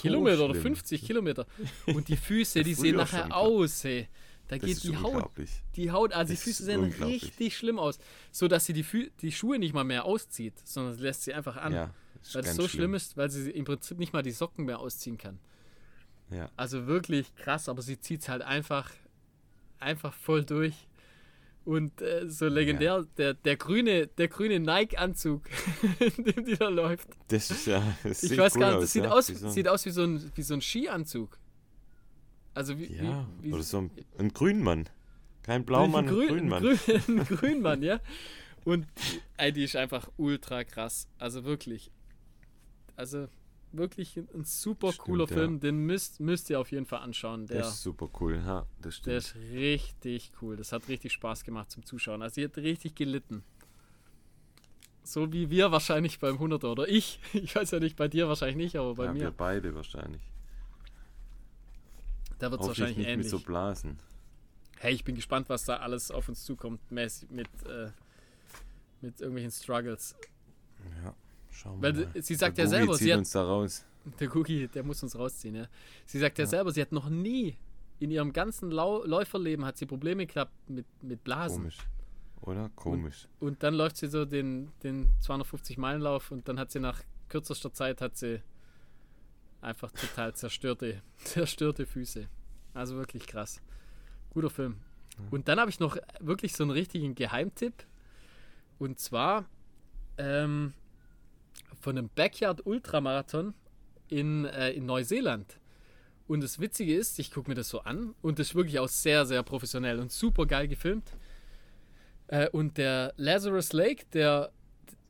Kilometer schlimm. oder 50 Kilometer. Und die Füße, die sehen nachher aus, hey. Da das geht die Haut, die Haut, also das die Füße sehen richtig schlimm aus, so dass sie die, Fü die Schuhe nicht mal mehr auszieht, sondern lässt sie einfach an. Ja. Weil es so schlimm. schlimm ist, weil sie im Prinzip nicht mal die Socken mehr ausziehen kann. Ja. Also wirklich krass, aber sie zieht es halt einfach, einfach voll durch. Und äh, so legendär, ja. der, der grüne, der grüne Nike-Anzug, in dem die da läuft. Das ist ja. Das ich weiß gar nicht, das sieht, ja, aus, so sieht aus wie so ein, wie so ein Skianzug. Also wie. Ja, wie, wie oder so ein, ein Grünmann. Kein Blaumann, ein, Grün, ein Grünmann. Ein, Grün, ein Grünmann, ja. Und ey, die ist einfach ultra krass. Also wirklich also wirklich ein super stimmt, cooler ja. Film. Den müsst, müsst ihr auf jeden Fall anschauen. Der, der, ist super cool, ja, das stimmt. Der ist richtig cool. Das hat richtig Spaß gemacht zum Zuschauen. Also, ihr habt richtig gelitten. So wie wir wahrscheinlich beim 100er oder ich. Ich weiß ja nicht, bei dir wahrscheinlich nicht, aber bei ja, mir. Wir beide wahrscheinlich. Da wird es wahrscheinlich nicht ähnlich. mit so Blasen. Hey, ich bin gespannt, was da alles auf uns zukommt, mäßig mit, äh, mit irgendwelchen Struggles. Ja, schauen wir Weil mal. sie sagt Der ja selber, zieht sie hat, uns da raus. der Cookie, der muss uns rausziehen, ja. Sie sagt ja, selber, sie hat noch nie in ihrem ganzen Lau Läuferleben hat sie Probleme gehabt mit, mit Blasen. Komisch. Oder? Komisch. Und dann läuft sie so den, den 250-Meilen-Lauf und dann hat sie nach kürzester Zeit hat sie einfach total zerstörte, zerstörte Füße. Also wirklich krass. Guter Film. Und dann habe ich noch wirklich so einen richtigen Geheimtipp. Und zwar ähm, von einem Backyard Ultramarathon in, äh, in Neuseeland. Und das Witzige ist, ich gucke mir das so an und das ist wirklich auch sehr, sehr professionell und super geil gefilmt. Äh, und der Lazarus Lake, der,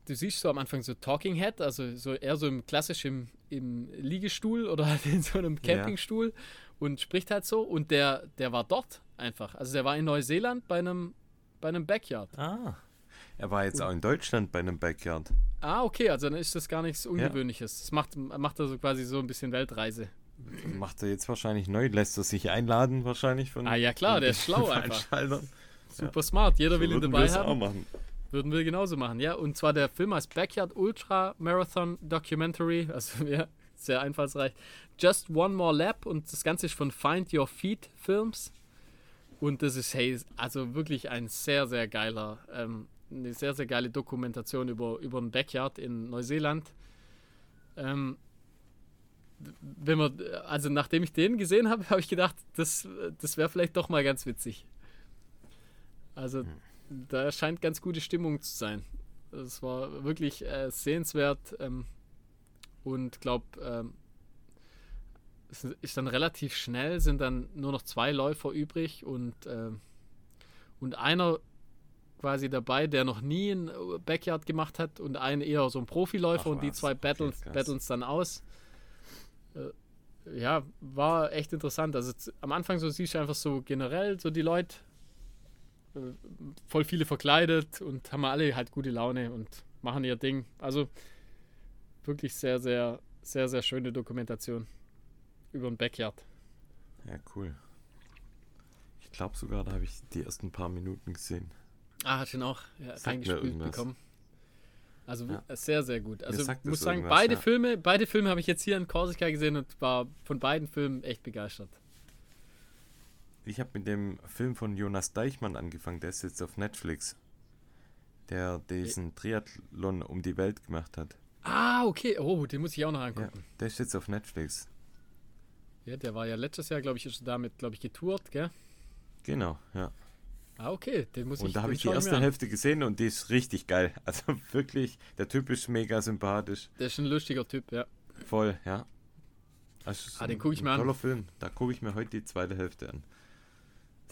du siehst so am Anfang so Talking Head, also so eher so im klassisch im, im Liegestuhl oder halt in so einem Ja. Campingstuhl und spricht halt so. Und der, der war dort einfach. Also der war in Neuseeland bei einem, bei einem Backyard. Ah. Er war jetzt auch in Deutschland bei einem Backyard. Ah, okay, also dann ist das gar nichts Ungewöhnliches. Das macht, macht er so quasi so ein bisschen Weltreise. Macht er jetzt wahrscheinlich neu, lässt er sich einladen wahrscheinlich von Ah ja klar, der ist schlau einfach. Super smart. Jeder So will ihn dabei haben. auch machen. Würden wir genauso machen, ja. Und zwar der Film heißt Backyard Ultra Marathon Documentary, also ja, sehr einfallsreich. Just One More Lap und das Ganze ist von Find Your Feet Films. Und das ist, hey, also wirklich ein sehr, sehr geiler, ähm, eine sehr, sehr geile Dokumentation über, über ein Backyard in Neuseeland. Ähm, wenn man, also nachdem ich den gesehen habe, habe ich gedacht, das, das wäre vielleicht doch mal ganz witzig. Also da scheint ganz gute Stimmung zu sein. Es war wirklich äh, sehenswert ähm, und glaube, ähm, es ist dann relativ schnell, sind dann nur noch zwei Läufer übrig und, ähm, und einer quasi dabei, der noch nie ein Backyard gemacht hat und ein eher so ein Profiläufer Ach und die zwei okay, battlen es dann aus. Äh, ja, war echt interessant. Also am Anfang so siehst du einfach so generell so die Leute, äh, voll viele verkleidet und haben alle halt gute Laune und machen ihr Ding. Also wirklich sehr, sehr, sehr, sehr schöne Dokumentation über ein Backyard. Ja, cool. Ich glaube sogar, da habe ich die ersten paar Minuten gesehen. Ah, hat schon auch ja, irgendwas. bekommen. Also Ja. sehr, sehr gut. Also ich muss sagen, beide ja. Filme, beide Filme habe ich jetzt hier in Korsika gesehen und war von beiden Filmen echt begeistert. Ich habe mit dem Film von Jonas Deichmann angefangen, der ist jetzt auf Netflix. Der diesen Triathlon um die Welt gemacht hat. Ah, okay. Oh, den muss ich auch noch Ja, angucken. der ist jetzt auf Netflix. Ja, der war ja letztes Jahr, glaube ich, ist damit, glaube ich, getourt, gell? Genau, ja. Ah, okay. Den muss ich Und da habe ich die erste. Hälfte gesehen und die ist richtig geil. Also wirklich, der Typ ist mega sympathisch. Der ist ein lustiger Typ, ja. Voll, ja. Also so Ah, den ein- guck ich mir an. Toller Film. Da gucke ich mir heute die zweite Hälfte an.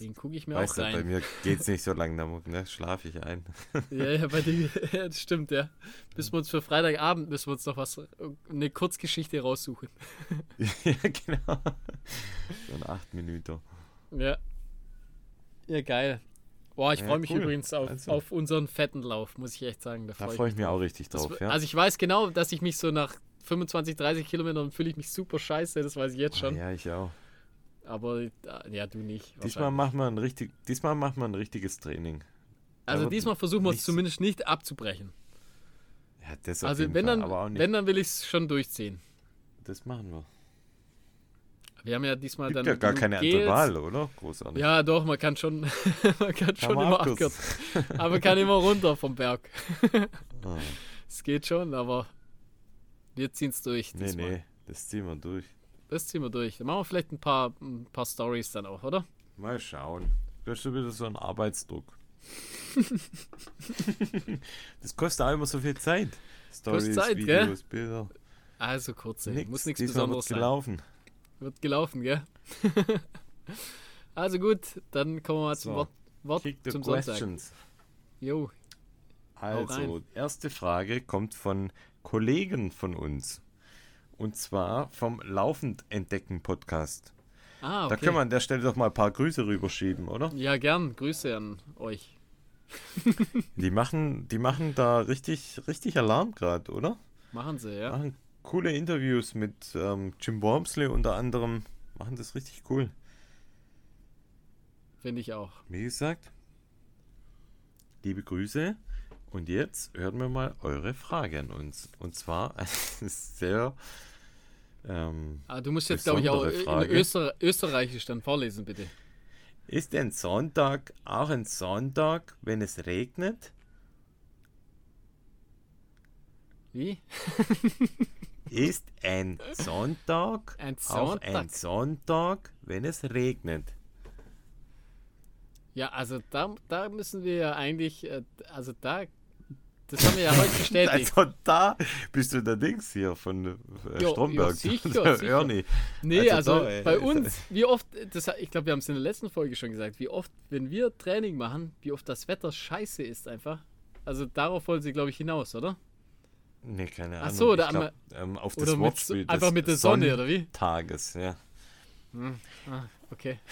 Den gucke ich mir Weißt auch du, bei rein. mir geht es nicht so lange, da ne, schlafe ich ein. Ja, ja, bei dir, ja, das stimmt, ja. Bis wir uns für Freitagabend müssen wir uns noch was, eine Kurzgeschichte raussuchen. ja, genau. So ein 8 Minuten. Ja. Ja, geil. Boah, ich Ja, freue mich cool. übrigens auf, Also. auf unseren fetten Lauf, muss ich echt sagen. Da Da freue freue ich ich mich auch richtig Das- drauf, ja. Also ich weiß genau, dass ich mich so nach 25, 30 Kilometern fühle ich mich super scheiße, das weiß ich jetzt schon. Ah, Ja, ich auch. Aber äh, ja, du nicht. Diesmal machen wir ein richtig, diesmal machen wir ein richtiges Training. also diesmal versuchen wir es zumindest nicht abzubrechen. Ja, das Also wenn Fall, dann, aber auch nicht. wenn dann will ich es schon durchziehen. das machen wir. Wir haben ja diesmal Gibt dann ja gar keine Gels. Intervalle, oder? Großartig. Ja, doch, man kann schon, man kann schon immer abkürzen. Aber man kann immer runter vom Berg. Ah, Es geht schon, aber wir ziehen es durch. nee, diesmal. nee, das ziehen wir durch. Das ziehen wir durch. Dann machen wir vielleicht ein paar, ein paar Stories dann auch, oder? Mal schauen. Du hast schon wieder so einen Arbeitsdruck. das kostet auch immer so viel Zeit. Stories, Zeit, gell? Videos, Bilder. Also kurze. Nix. Muss nichts Besonderes sein. gelaufen. Wird gelaufen, gell? also gut, dann kommen wir mal zum So, Wort, Wort zum Sonntag. questions. Jo, Also, erste Frage kommt von Kollegen von uns. Und zwar vom Laufend Entdecken Podcast. ah, Da okay. können wir an der Stelle doch mal ein paar Grüße rüberschieben, oder? ja, gern. Grüße an euch. Die machen, die machen da richtig, richtig Alarm gerade, oder? Machen sie, ja. Machen coole Interviews mit ähm, Jim Wormsley unter anderem. Machen das richtig cool. Finde ich auch. Wie gesagt, liebe Grüße. Und jetzt hören wir mal eure Frage an uns. Und zwar eine sehr. Ähm, Ah, du musst jetzt, glaube ich, auch besondere in Frage. Öster Österreichisch dann vorlesen, bitte. ist ein Sonntag auch ein Sonntag, wenn es regnet? Wie? Ist ein Sonntag Ein auch ein Sonntag. Sonntag, wenn es regnet? Ja, also da, da müssen wir ja eigentlich, äh, also da, das haben wir ja heute bestätigt. Also da bist du der Dings hier von äh, Jo, Stromberg. jo, sicher, sicher. Ernie. Nee, Also also, da, ey. bei uns, wie oft, das, ich glaube, wir haben es in der letzten Folge schon gesagt, wie oft, wenn wir Training machen, wie oft das Wetter scheiße ist einfach. Also darauf wollen sie, glaube ich, hinaus, oder? Nee, keine Ach Ahnung. so, ich da glaub, ähm, auf das Oder mit, Wortspiel einfach mit der Sonne, oder wie? Tages, ja. Ah, okay.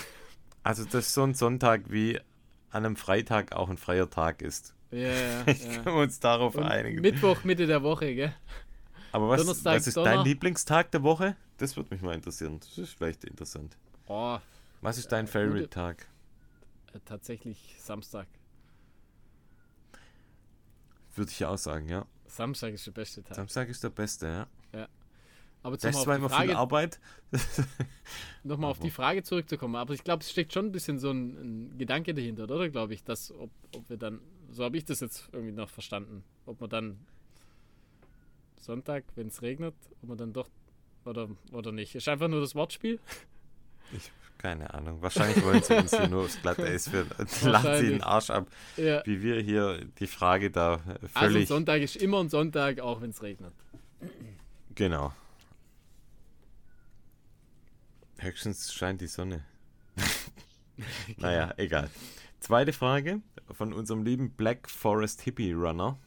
Also das ist so ein Sonntag wie an einem Freitag auch ein freier Tag ist. Ja, ja, Können ja. wir uns darauf Und einigen. Mittwoch, Mitte der Woche, gell? Aber was, Donnerstag, was ist Donner- dein Lieblingstag der Woche? Das würde mich mal interessieren. Das ist vielleicht interessant. Oh, Was ist dein gute- Favorite-Tag? äh, tatsächlich Samstag. Würde ich auch sagen, ja. Samstag ist der beste Tag. Samstag ist der beste, ja. Aber Das ist zwar immer viel Frage, Arbeit. nochmal auf die Frage zurückzukommen. Aber ich glaube, es steckt schon ein bisschen so ein, ein Gedanke dahinter, oder? Glaube ich, dass, ob, ob wir dann, so habe ich das jetzt irgendwie noch verstanden, ob man dann Sonntag, wenn es regnet, ob man dann doch oder, oder nicht. Ist einfach nur das Wortspiel. Ich, keine Ahnung. Wahrscheinlich wollen sie uns hier nur aufs Glatteis führen. Lachen sie den. Arsch ab, Ja. wie wir hier die Frage da äh, Also völlig. Sonntag ist immer ein Sonntag, auch wenn es regnet. genau. Höchstens scheint die Sonne. naja, egal. Zweite Frage von unserem lieben Black Forest Hippie Runner.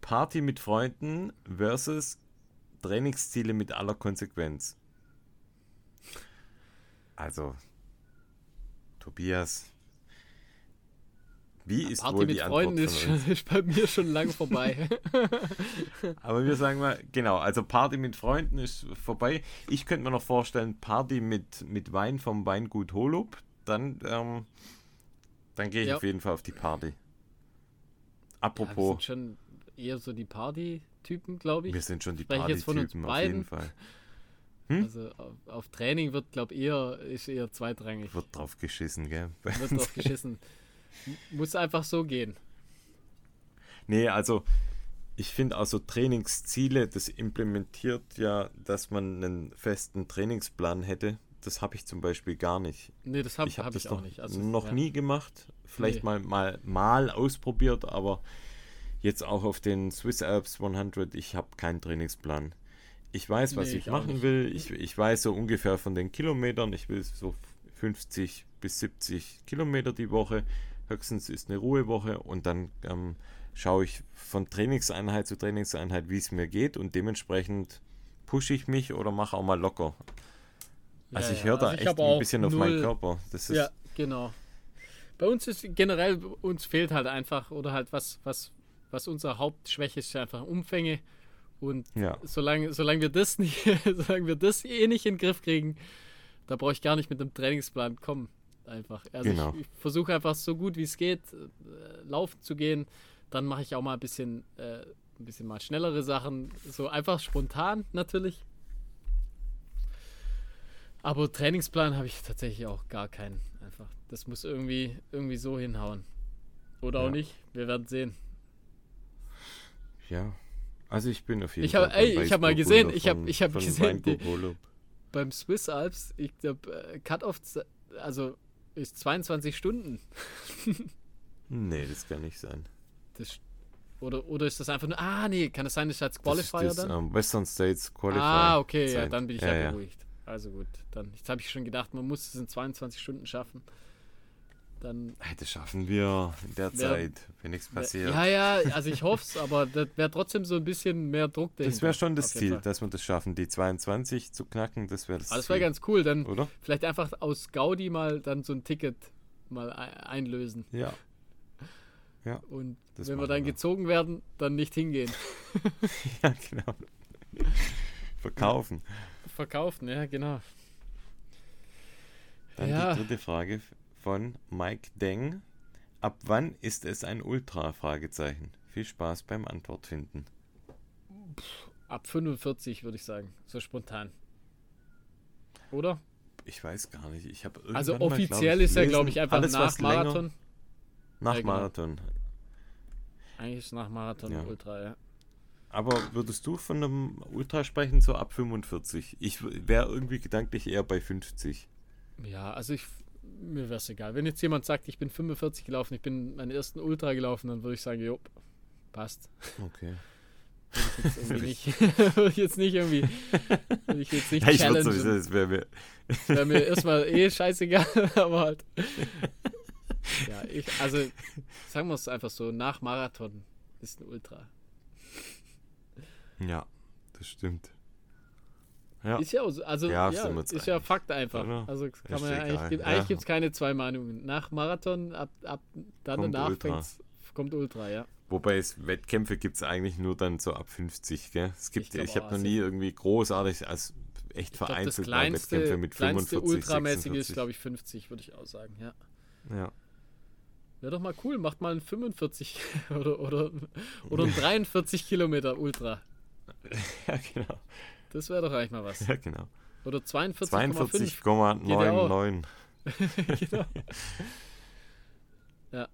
Party mit Freunden versus Trainingsziele mit aller Konsequenz. Also, Tobias, wie ist Party wohl mit die Antwort Freunden ist, schon, ist bei mir schon lang vorbei. Aber wir sagen mal, genau, also Party mit Freunden ist vorbei. Ich könnte mir noch vorstellen, Party mit, mit Wein vom Weingut Holub. Dann, ähm, dann gehe ich Ja. auf jeden Fall auf die Party. Ja, wir Apropos, sind schon eher so die Party-Typen, glaube ich. wir sind schon die Partytypen auf jeden? Fall. Hm? Also auf, auf Training wird, glaube ich, eher, ist eher zweitrangig. Wird drauf geschissen, gell? Wird drauf geschissen. Muss einfach so gehen. Nee, also ich finde also Trainingsziele, das implementiert ja, dass man einen festen Trainingsplan hätte. Das habe ich zum Beispiel gar nicht. Nee, das habe ich hab das ich auch noch, nicht. Also, noch ja. nie gemacht. Vielleicht Nee. mal, mal, mal ausprobiert, aber jetzt auch auf den Swiss Alps 100, ich habe keinen Trainingsplan. Ich weiß, was Nee, ich ich machen will. Ich, ich weiß so ungefähr von den Kilometern. Ich will so 50 bis 70 Kilometer die Woche. Höchstens ist eine Ruhewoche und dann ähm, schaue ich von Trainingseinheit zu Trainingseinheit, wie es mir geht und dementsprechend pushe ich mich oder mache auch mal locker. Also Ja, ich ja. höre da Also echt ein bisschen auf meinen Körper. Das ist Ja, genau. Bei uns ist generell, uns fehlt halt einfach, oder halt was, was, was unsere Hauptschwäche ist, einfach Umfänge. Und ja. solange, solange wir das nicht, solange wir das eh nicht in den Griff kriegen, da brauche ich gar nicht mit einem Trainingsplan kommen. Einfach. Also Genau. ich, ich versuche einfach so gut wie es geht, äh, laufen zu gehen. Dann mache ich auch mal ein bisschen, äh, ein bisschen mal schnellere Sachen. So einfach spontan natürlich. Aber Trainingsplan habe ich tatsächlich auch gar keinen. Einfach. Das muss irgendwie, irgendwie so hinhauen. Oder Ja. auch nicht. Wir werden sehen. Ja. Also ich bin auf jeden Ich hab- Fall. ey, ich hab mal gesehen, ich hab- von- ich hab von gesehen, die-. Beim Swiss Alps, ich glaube, Cut-Off, also ist 22 Stunden. Nee, das kann nicht sein. Das, oder, oder ist das einfach nur. Ah, nee, kann es sein, das ist als Das Qualifier ist das, dann? ähm, Western States Qualifier. ah, okay, ja, Zeit. dann bin ich ja, ja, ja. beruhigt. Also gut, dann. Jetzt habe ich schon gedacht, man muss es in 22 Stunden schaffen. Dann. Hey, das schaffen wir in der Wär- Zeit, wenn nichts passiert. Ja, ja, also ich hoffe es, aber das wäre trotzdem so ein bisschen mehr Druck dahinter. das wäre schon das Ziel, Fall. dass wir das schaffen, die 22 zu knacken. Das wäre das Aber das wäre ganz cool, dann Oder? vielleicht einfach aus Gaudi mal dann so ein Ticket mal ei- einlösen. Ja. Und Das wenn wir dann wir. gezogen werden, dann nicht hingehen. ja, genau. Verkaufen. Verkaufen, ja, genau. Dann Ja. die dritte Frage von Mike Deng. Ab wann ist es ein Ultra? Fragezeichen. Viel Spaß beim Antwort finden. Ab 45 würde ich sagen, so spontan. Oder? Ich weiß gar nicht. Ich habe also offiziell mal, ist er, glaube ich, einfach alles, nach Marathon. Nach ja, genau. Marathon. Eigentlich ist nach Marathon ja. Ultra, ja. Aber würdest du von einem Ultra sprechen, so ab 45? Ich wäre irgendwie gedanklich eher bei 50. Ja, also ich, mir wäre es egal. Wenn jetzt jemand sagt, ich bin 45 gelaufen, ich bin meinen ersten Ultra gelaufen, dann würde ich sagen, jo, passt. Okay. Würde ich jetzt, nicht, würde ich jetzt nicht irgendwie. Würde ich jetzt nicht ja, ich challengen. Sowieso, das wäre mir. wäre mir erstmal eh scheißegal, aber halt. Ja, ich, also sagen wir es einfach so, nach Marathon ist ein Ultra. Ja, das stimmt. Ja. Ist ja, also, ja, ja ist ja Fakt einfach. Oder? Also kann man ja eigentlich, gibt, eigentlich gibt es keine zwei Meinungen. Nach Marathon, ab, ab dann kommt danach Ultra. kommt Ultra, ja. Wobei es Wettkämpfe gibt es eigentlich nur dann so ab 50, gell? Es gibt, ich, ich habe noch nie irgendwie großartig als echt vereinzelt glaub, kleinste, Wettkämpfe mit 45, Ultramäßige ist, glaube ich, 50, würde ich auch sagen, ja. Ja. Wäre doch mal cool, macht mal ein 45 oder, oder, oder ein 43 Kilometer Ultra. Ja, genau. Das wäre doch eigentlich mal was. Ja, genau. Oder 42,99. 42,99. genau. Ja.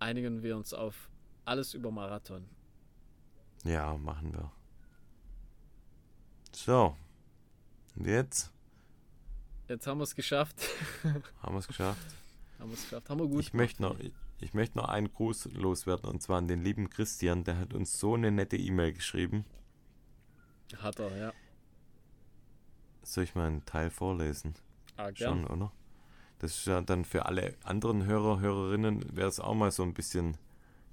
Einigen wir uns auf alles über Marathon. Ja, machen wir. So. Und jetzt? Jetzt haben wir es geschafft. haben wir es geschafft. Haben wir es geschafft. Haben wir gut. Ich möchte noch, ich, ich möchte noch einen Gruß loswerden und zwar an den lieben Christian, der hat uns so eine nette E-Mail geschrieben. Hat er, ja. Soll ich mal einen Teil vorlesen? Ah, gern. Schon, oder? Das ist ja dann für alle anderen Hörer, Hörerinnen, wäre es auch mal so ein bisschen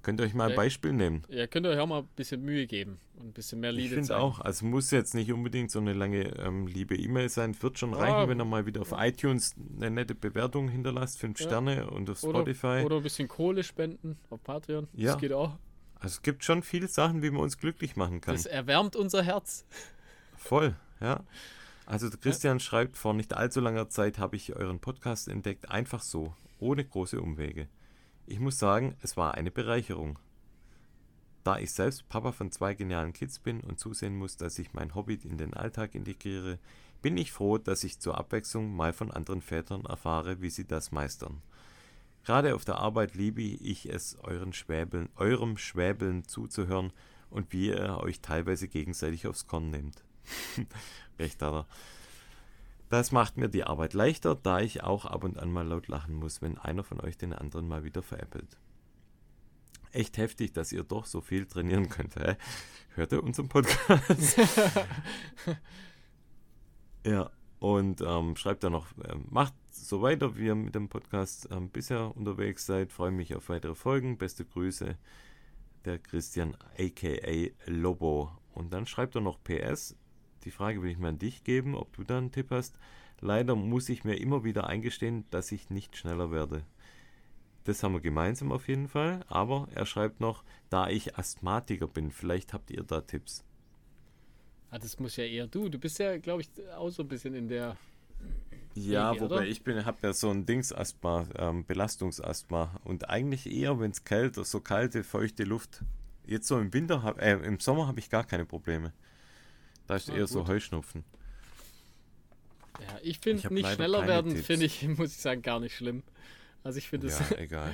Könnt ihr euch mal ein ja, Beispiel nehmen? Ja, könnt ihr euch auch mal ein bisschen Mühe geben und ein bisschen mehr Liebe Ich finde auch, also muss jetzt nicht unbedingt so eine lange ähm, liebe E-Mail sein. Wird schon reichen, ah, wenn ihr mal wieder auf iTunes eine nette Bewertung hinterlasst, fünf ja. Sterne und auf Spotify. Oder, oder, ein bisschen Kohle spenden auf Patreon. Ja. Das geht auch. Also es gibt schon viele Sachen, wie man uns glücklich machen kann. Das erwärmt unser Herz. Voll, ja. Also Christian ja. schreibt, vor nicht allzu langer Zeit habe ich euren Podcast entdeckt, einfach so, ohne große Umwege. Ich muss sagen, es war eine Bereicherung. Da ich selbst Papa von zwei genialen Kids bin und zusehen muss, dass ich mein Hobby in den Alltag integriere, bin ich froh, dass ich zur Abwechslung mal von anderen Vätern erfahre, wie sie das meistern. Gerade auf der Arbeit liebe ich es, euren Schwäbeln, eurem Schwäbeln zuzuhören und wie ihr euch teilweise gegenseitig aufs Korn nehmt. Recht hat er. Das macht mir die Arbeit leichter, da ich auch ab und an mal laut lachen muss, wenn einer von euch den anderen mal wieder veräppelt. Echt heftig, dass ihr doch so viel trainieren könnt. Hä? Hört ihr unseren Podcast? ja, und ähm, schreibt dann noch, äh, macht so weiter, wie ihr mit dem Podcast ähm, bisher unterwegs seid. Freue mich auf weitere Folgen. Beste Grüße, der Christian aka Lobo. Und dann schreibt er noch PS, die Frage will ich mal an dich geben, ob du da einen Tipp hast. Leider muss ich mir immer wieder eingestehen, dass ich nicht schneller werde. Das haben wir gemeinsam auf jeden Fall. Aber er schreibt noch, da ich Asthmatiker bin, vielleicht habt ihr da Tipps. Ah, das muss ja eher du. Du bist ja, glaube ich, auch so ein bisschen in der. Ja, Ege, wobei oder? ich bin, habe ja so ein Dingsasthma, ähm, Belastungsasthma und eigentlich eher, wenn es ist, so kalte, feuchte Luft. Jetzt so im Winter, äh, im Sommer habe ich gar keine Probleme. Da ist ah, eher gut. so Heuschnupfen. Ja, ich finde nicht schneller werden, finde ich, muss ich sagen, gar nicht schlimm. Also ich finde es. Ja, egal.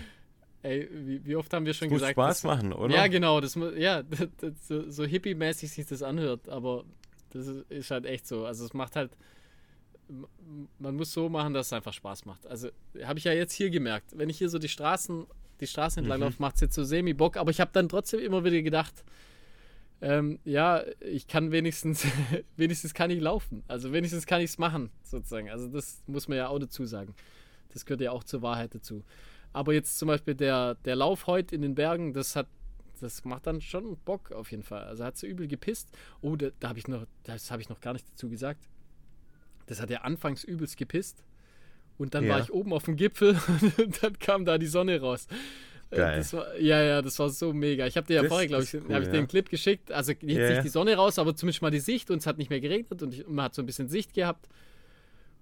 Ey, wie, wie, oft haben wir schon das gesagt. Muss Spaß das, machen, oder? Ja, genau. Das, ja, das, das, so, so hippie-mäßig sich das anhört, aber das ist halt echt so. Also es macht halt. Man muss so machen, dass es einfach Spaß macht. Also habe ich ja jetzt hier gemerkt. Wenn ich hier so die Straßen, die Straßen entlang mhm. laufe, macht es jetzt so semi-Bock. Aber ich habe dann trotzdem immer wieder gedacht, ähm, ja, ich kann wenigstens, wenigstens kann ich laufen. Also wenigstens kann ich es machen, sozusagen. Also das muss man ja auch dazu sagen. Das gehört ja auch zur Wahrheit dazu. Aber jetzt zum Beispiel der, der Lauf heute in den Bergen, das hat, das macht dann schon Bock auf jeden Fall. Also hat so übel gepisst. Oh, da, da habe ich noch, das habe ich noch gar nicht dazu gesagt. Das hat ja anfangs übelst gepisst. Und dann ja. war ich oben auf dem Gipfel und dann kam da die Sonne raus. Äh, Geil. War, ja, ja, das war so mega. Ich habe dir ja vorher, glaube ich, cool, habe ich ja. einen Clip geschickt. Also jetzt yeah. nicht die Sonne raus, aber zumindest mal die Sicht und es hat nicht mehr geregnet und ich, man hat so ein bisschen Sicht gehabt.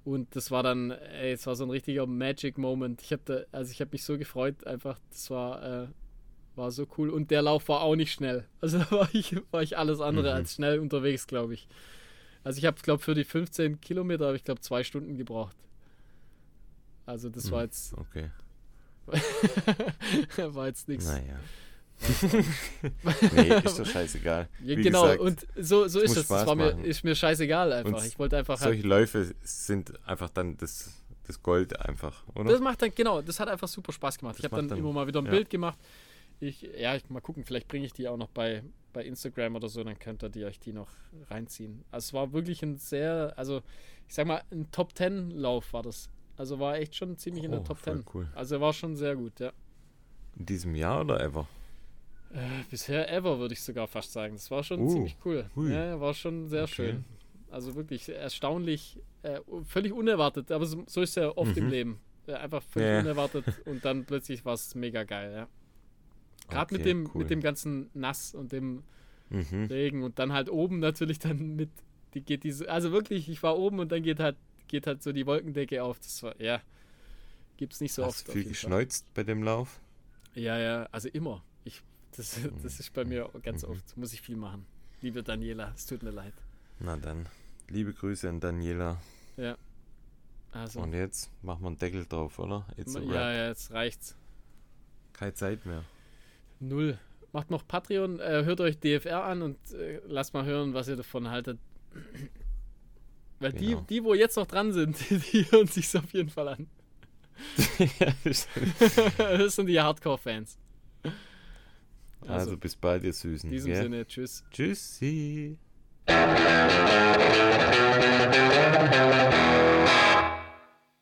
Und das war dann, ey, es war so ein richtiger Magic Moment. Ich habe also ich habe mich so gefreut, einfach, das war, äh, war so cool. Und der Lauf war auch nicht schnell. Also da war ich, war ich alles andere mhm. als schnell unterwegs, glaube ich. Also ich habe, glaube für die 15 Kilometer habe ich glaube zwei Stunden gebraucht. Also das war hm, jetzt. Okay. war jetzt nichts. Naja. nee, ist doch scheißegal. Ja, genau, gesagt, und so, so ist es. Das war mir, ist mir scheißegal einfach. Und ich wollte einfach. Solche halt, Läufe sind einfach dann das, das Gold einfach, oder? Das macht dann, genau, das hat einfach super Spaß gemacht. Das ich habe dann, dann, immer mal wieder ein ja. Bild gemacht. Ich, ja, ich mal gucken, vielleicht bringe ich die auch noch bei, bei Instagram oder so, dann könnt ihr die euch die noch reinziehen. Also es war wirklich ein sehr, also ich sag mal, ein Top Ten Lauf war das. Also war echt schon ziemlich oh, in der oh, Top Ten. Cool. Also war schon sehr gut, ja. In diesem Jahr oder ever? Äh, bisher ever, würde ich sogar fast sagen. Das war schon uh, ziemlich cool. Ja, war schon sehr okay. schön. Also wirklich erstaunlich, äh, völlig unerwartet. Aber so, so ist ja oft mhm. im Leben. Einfach völlig yeah. unerwartet und dann plötzlich war es mega geil, ja. Gerade okay, mit dem cool. mit dem ganzen Nass und dem mhm. Regen und dann halt oben natürlich dann mit die geht diese also wirklich ich war oben und dann geht halt geht halt so die Wolkendecke auf das war ja gibt's nicht so Hast oft du viel geschneuzt bei dem Lauf ja ja also immer das, das ist bei mir ganz mhm. oft. Muss ich viel machen. Liebe Daniela, es tut mir leid. Na dann, liebe Grüße an Daniela. Ja. Also. Und jetzt machen wir einen Deckel drauf, oder? ja, ja, jetzt reicht's. Keine Zeit mehr. Null. Macht noch Patreon, äh, hört euch DFR an und äh, lasst mal hören, was ihr davon haltet. Weil genau. die, die, wo jetzt noch dran sind, die hören sich auf jeden Fall an. das sind die Hardcore-Fans. Also, also bis bald, ihr Süßen. In diesem yeah? Sinne, tschüss. Tschüssi.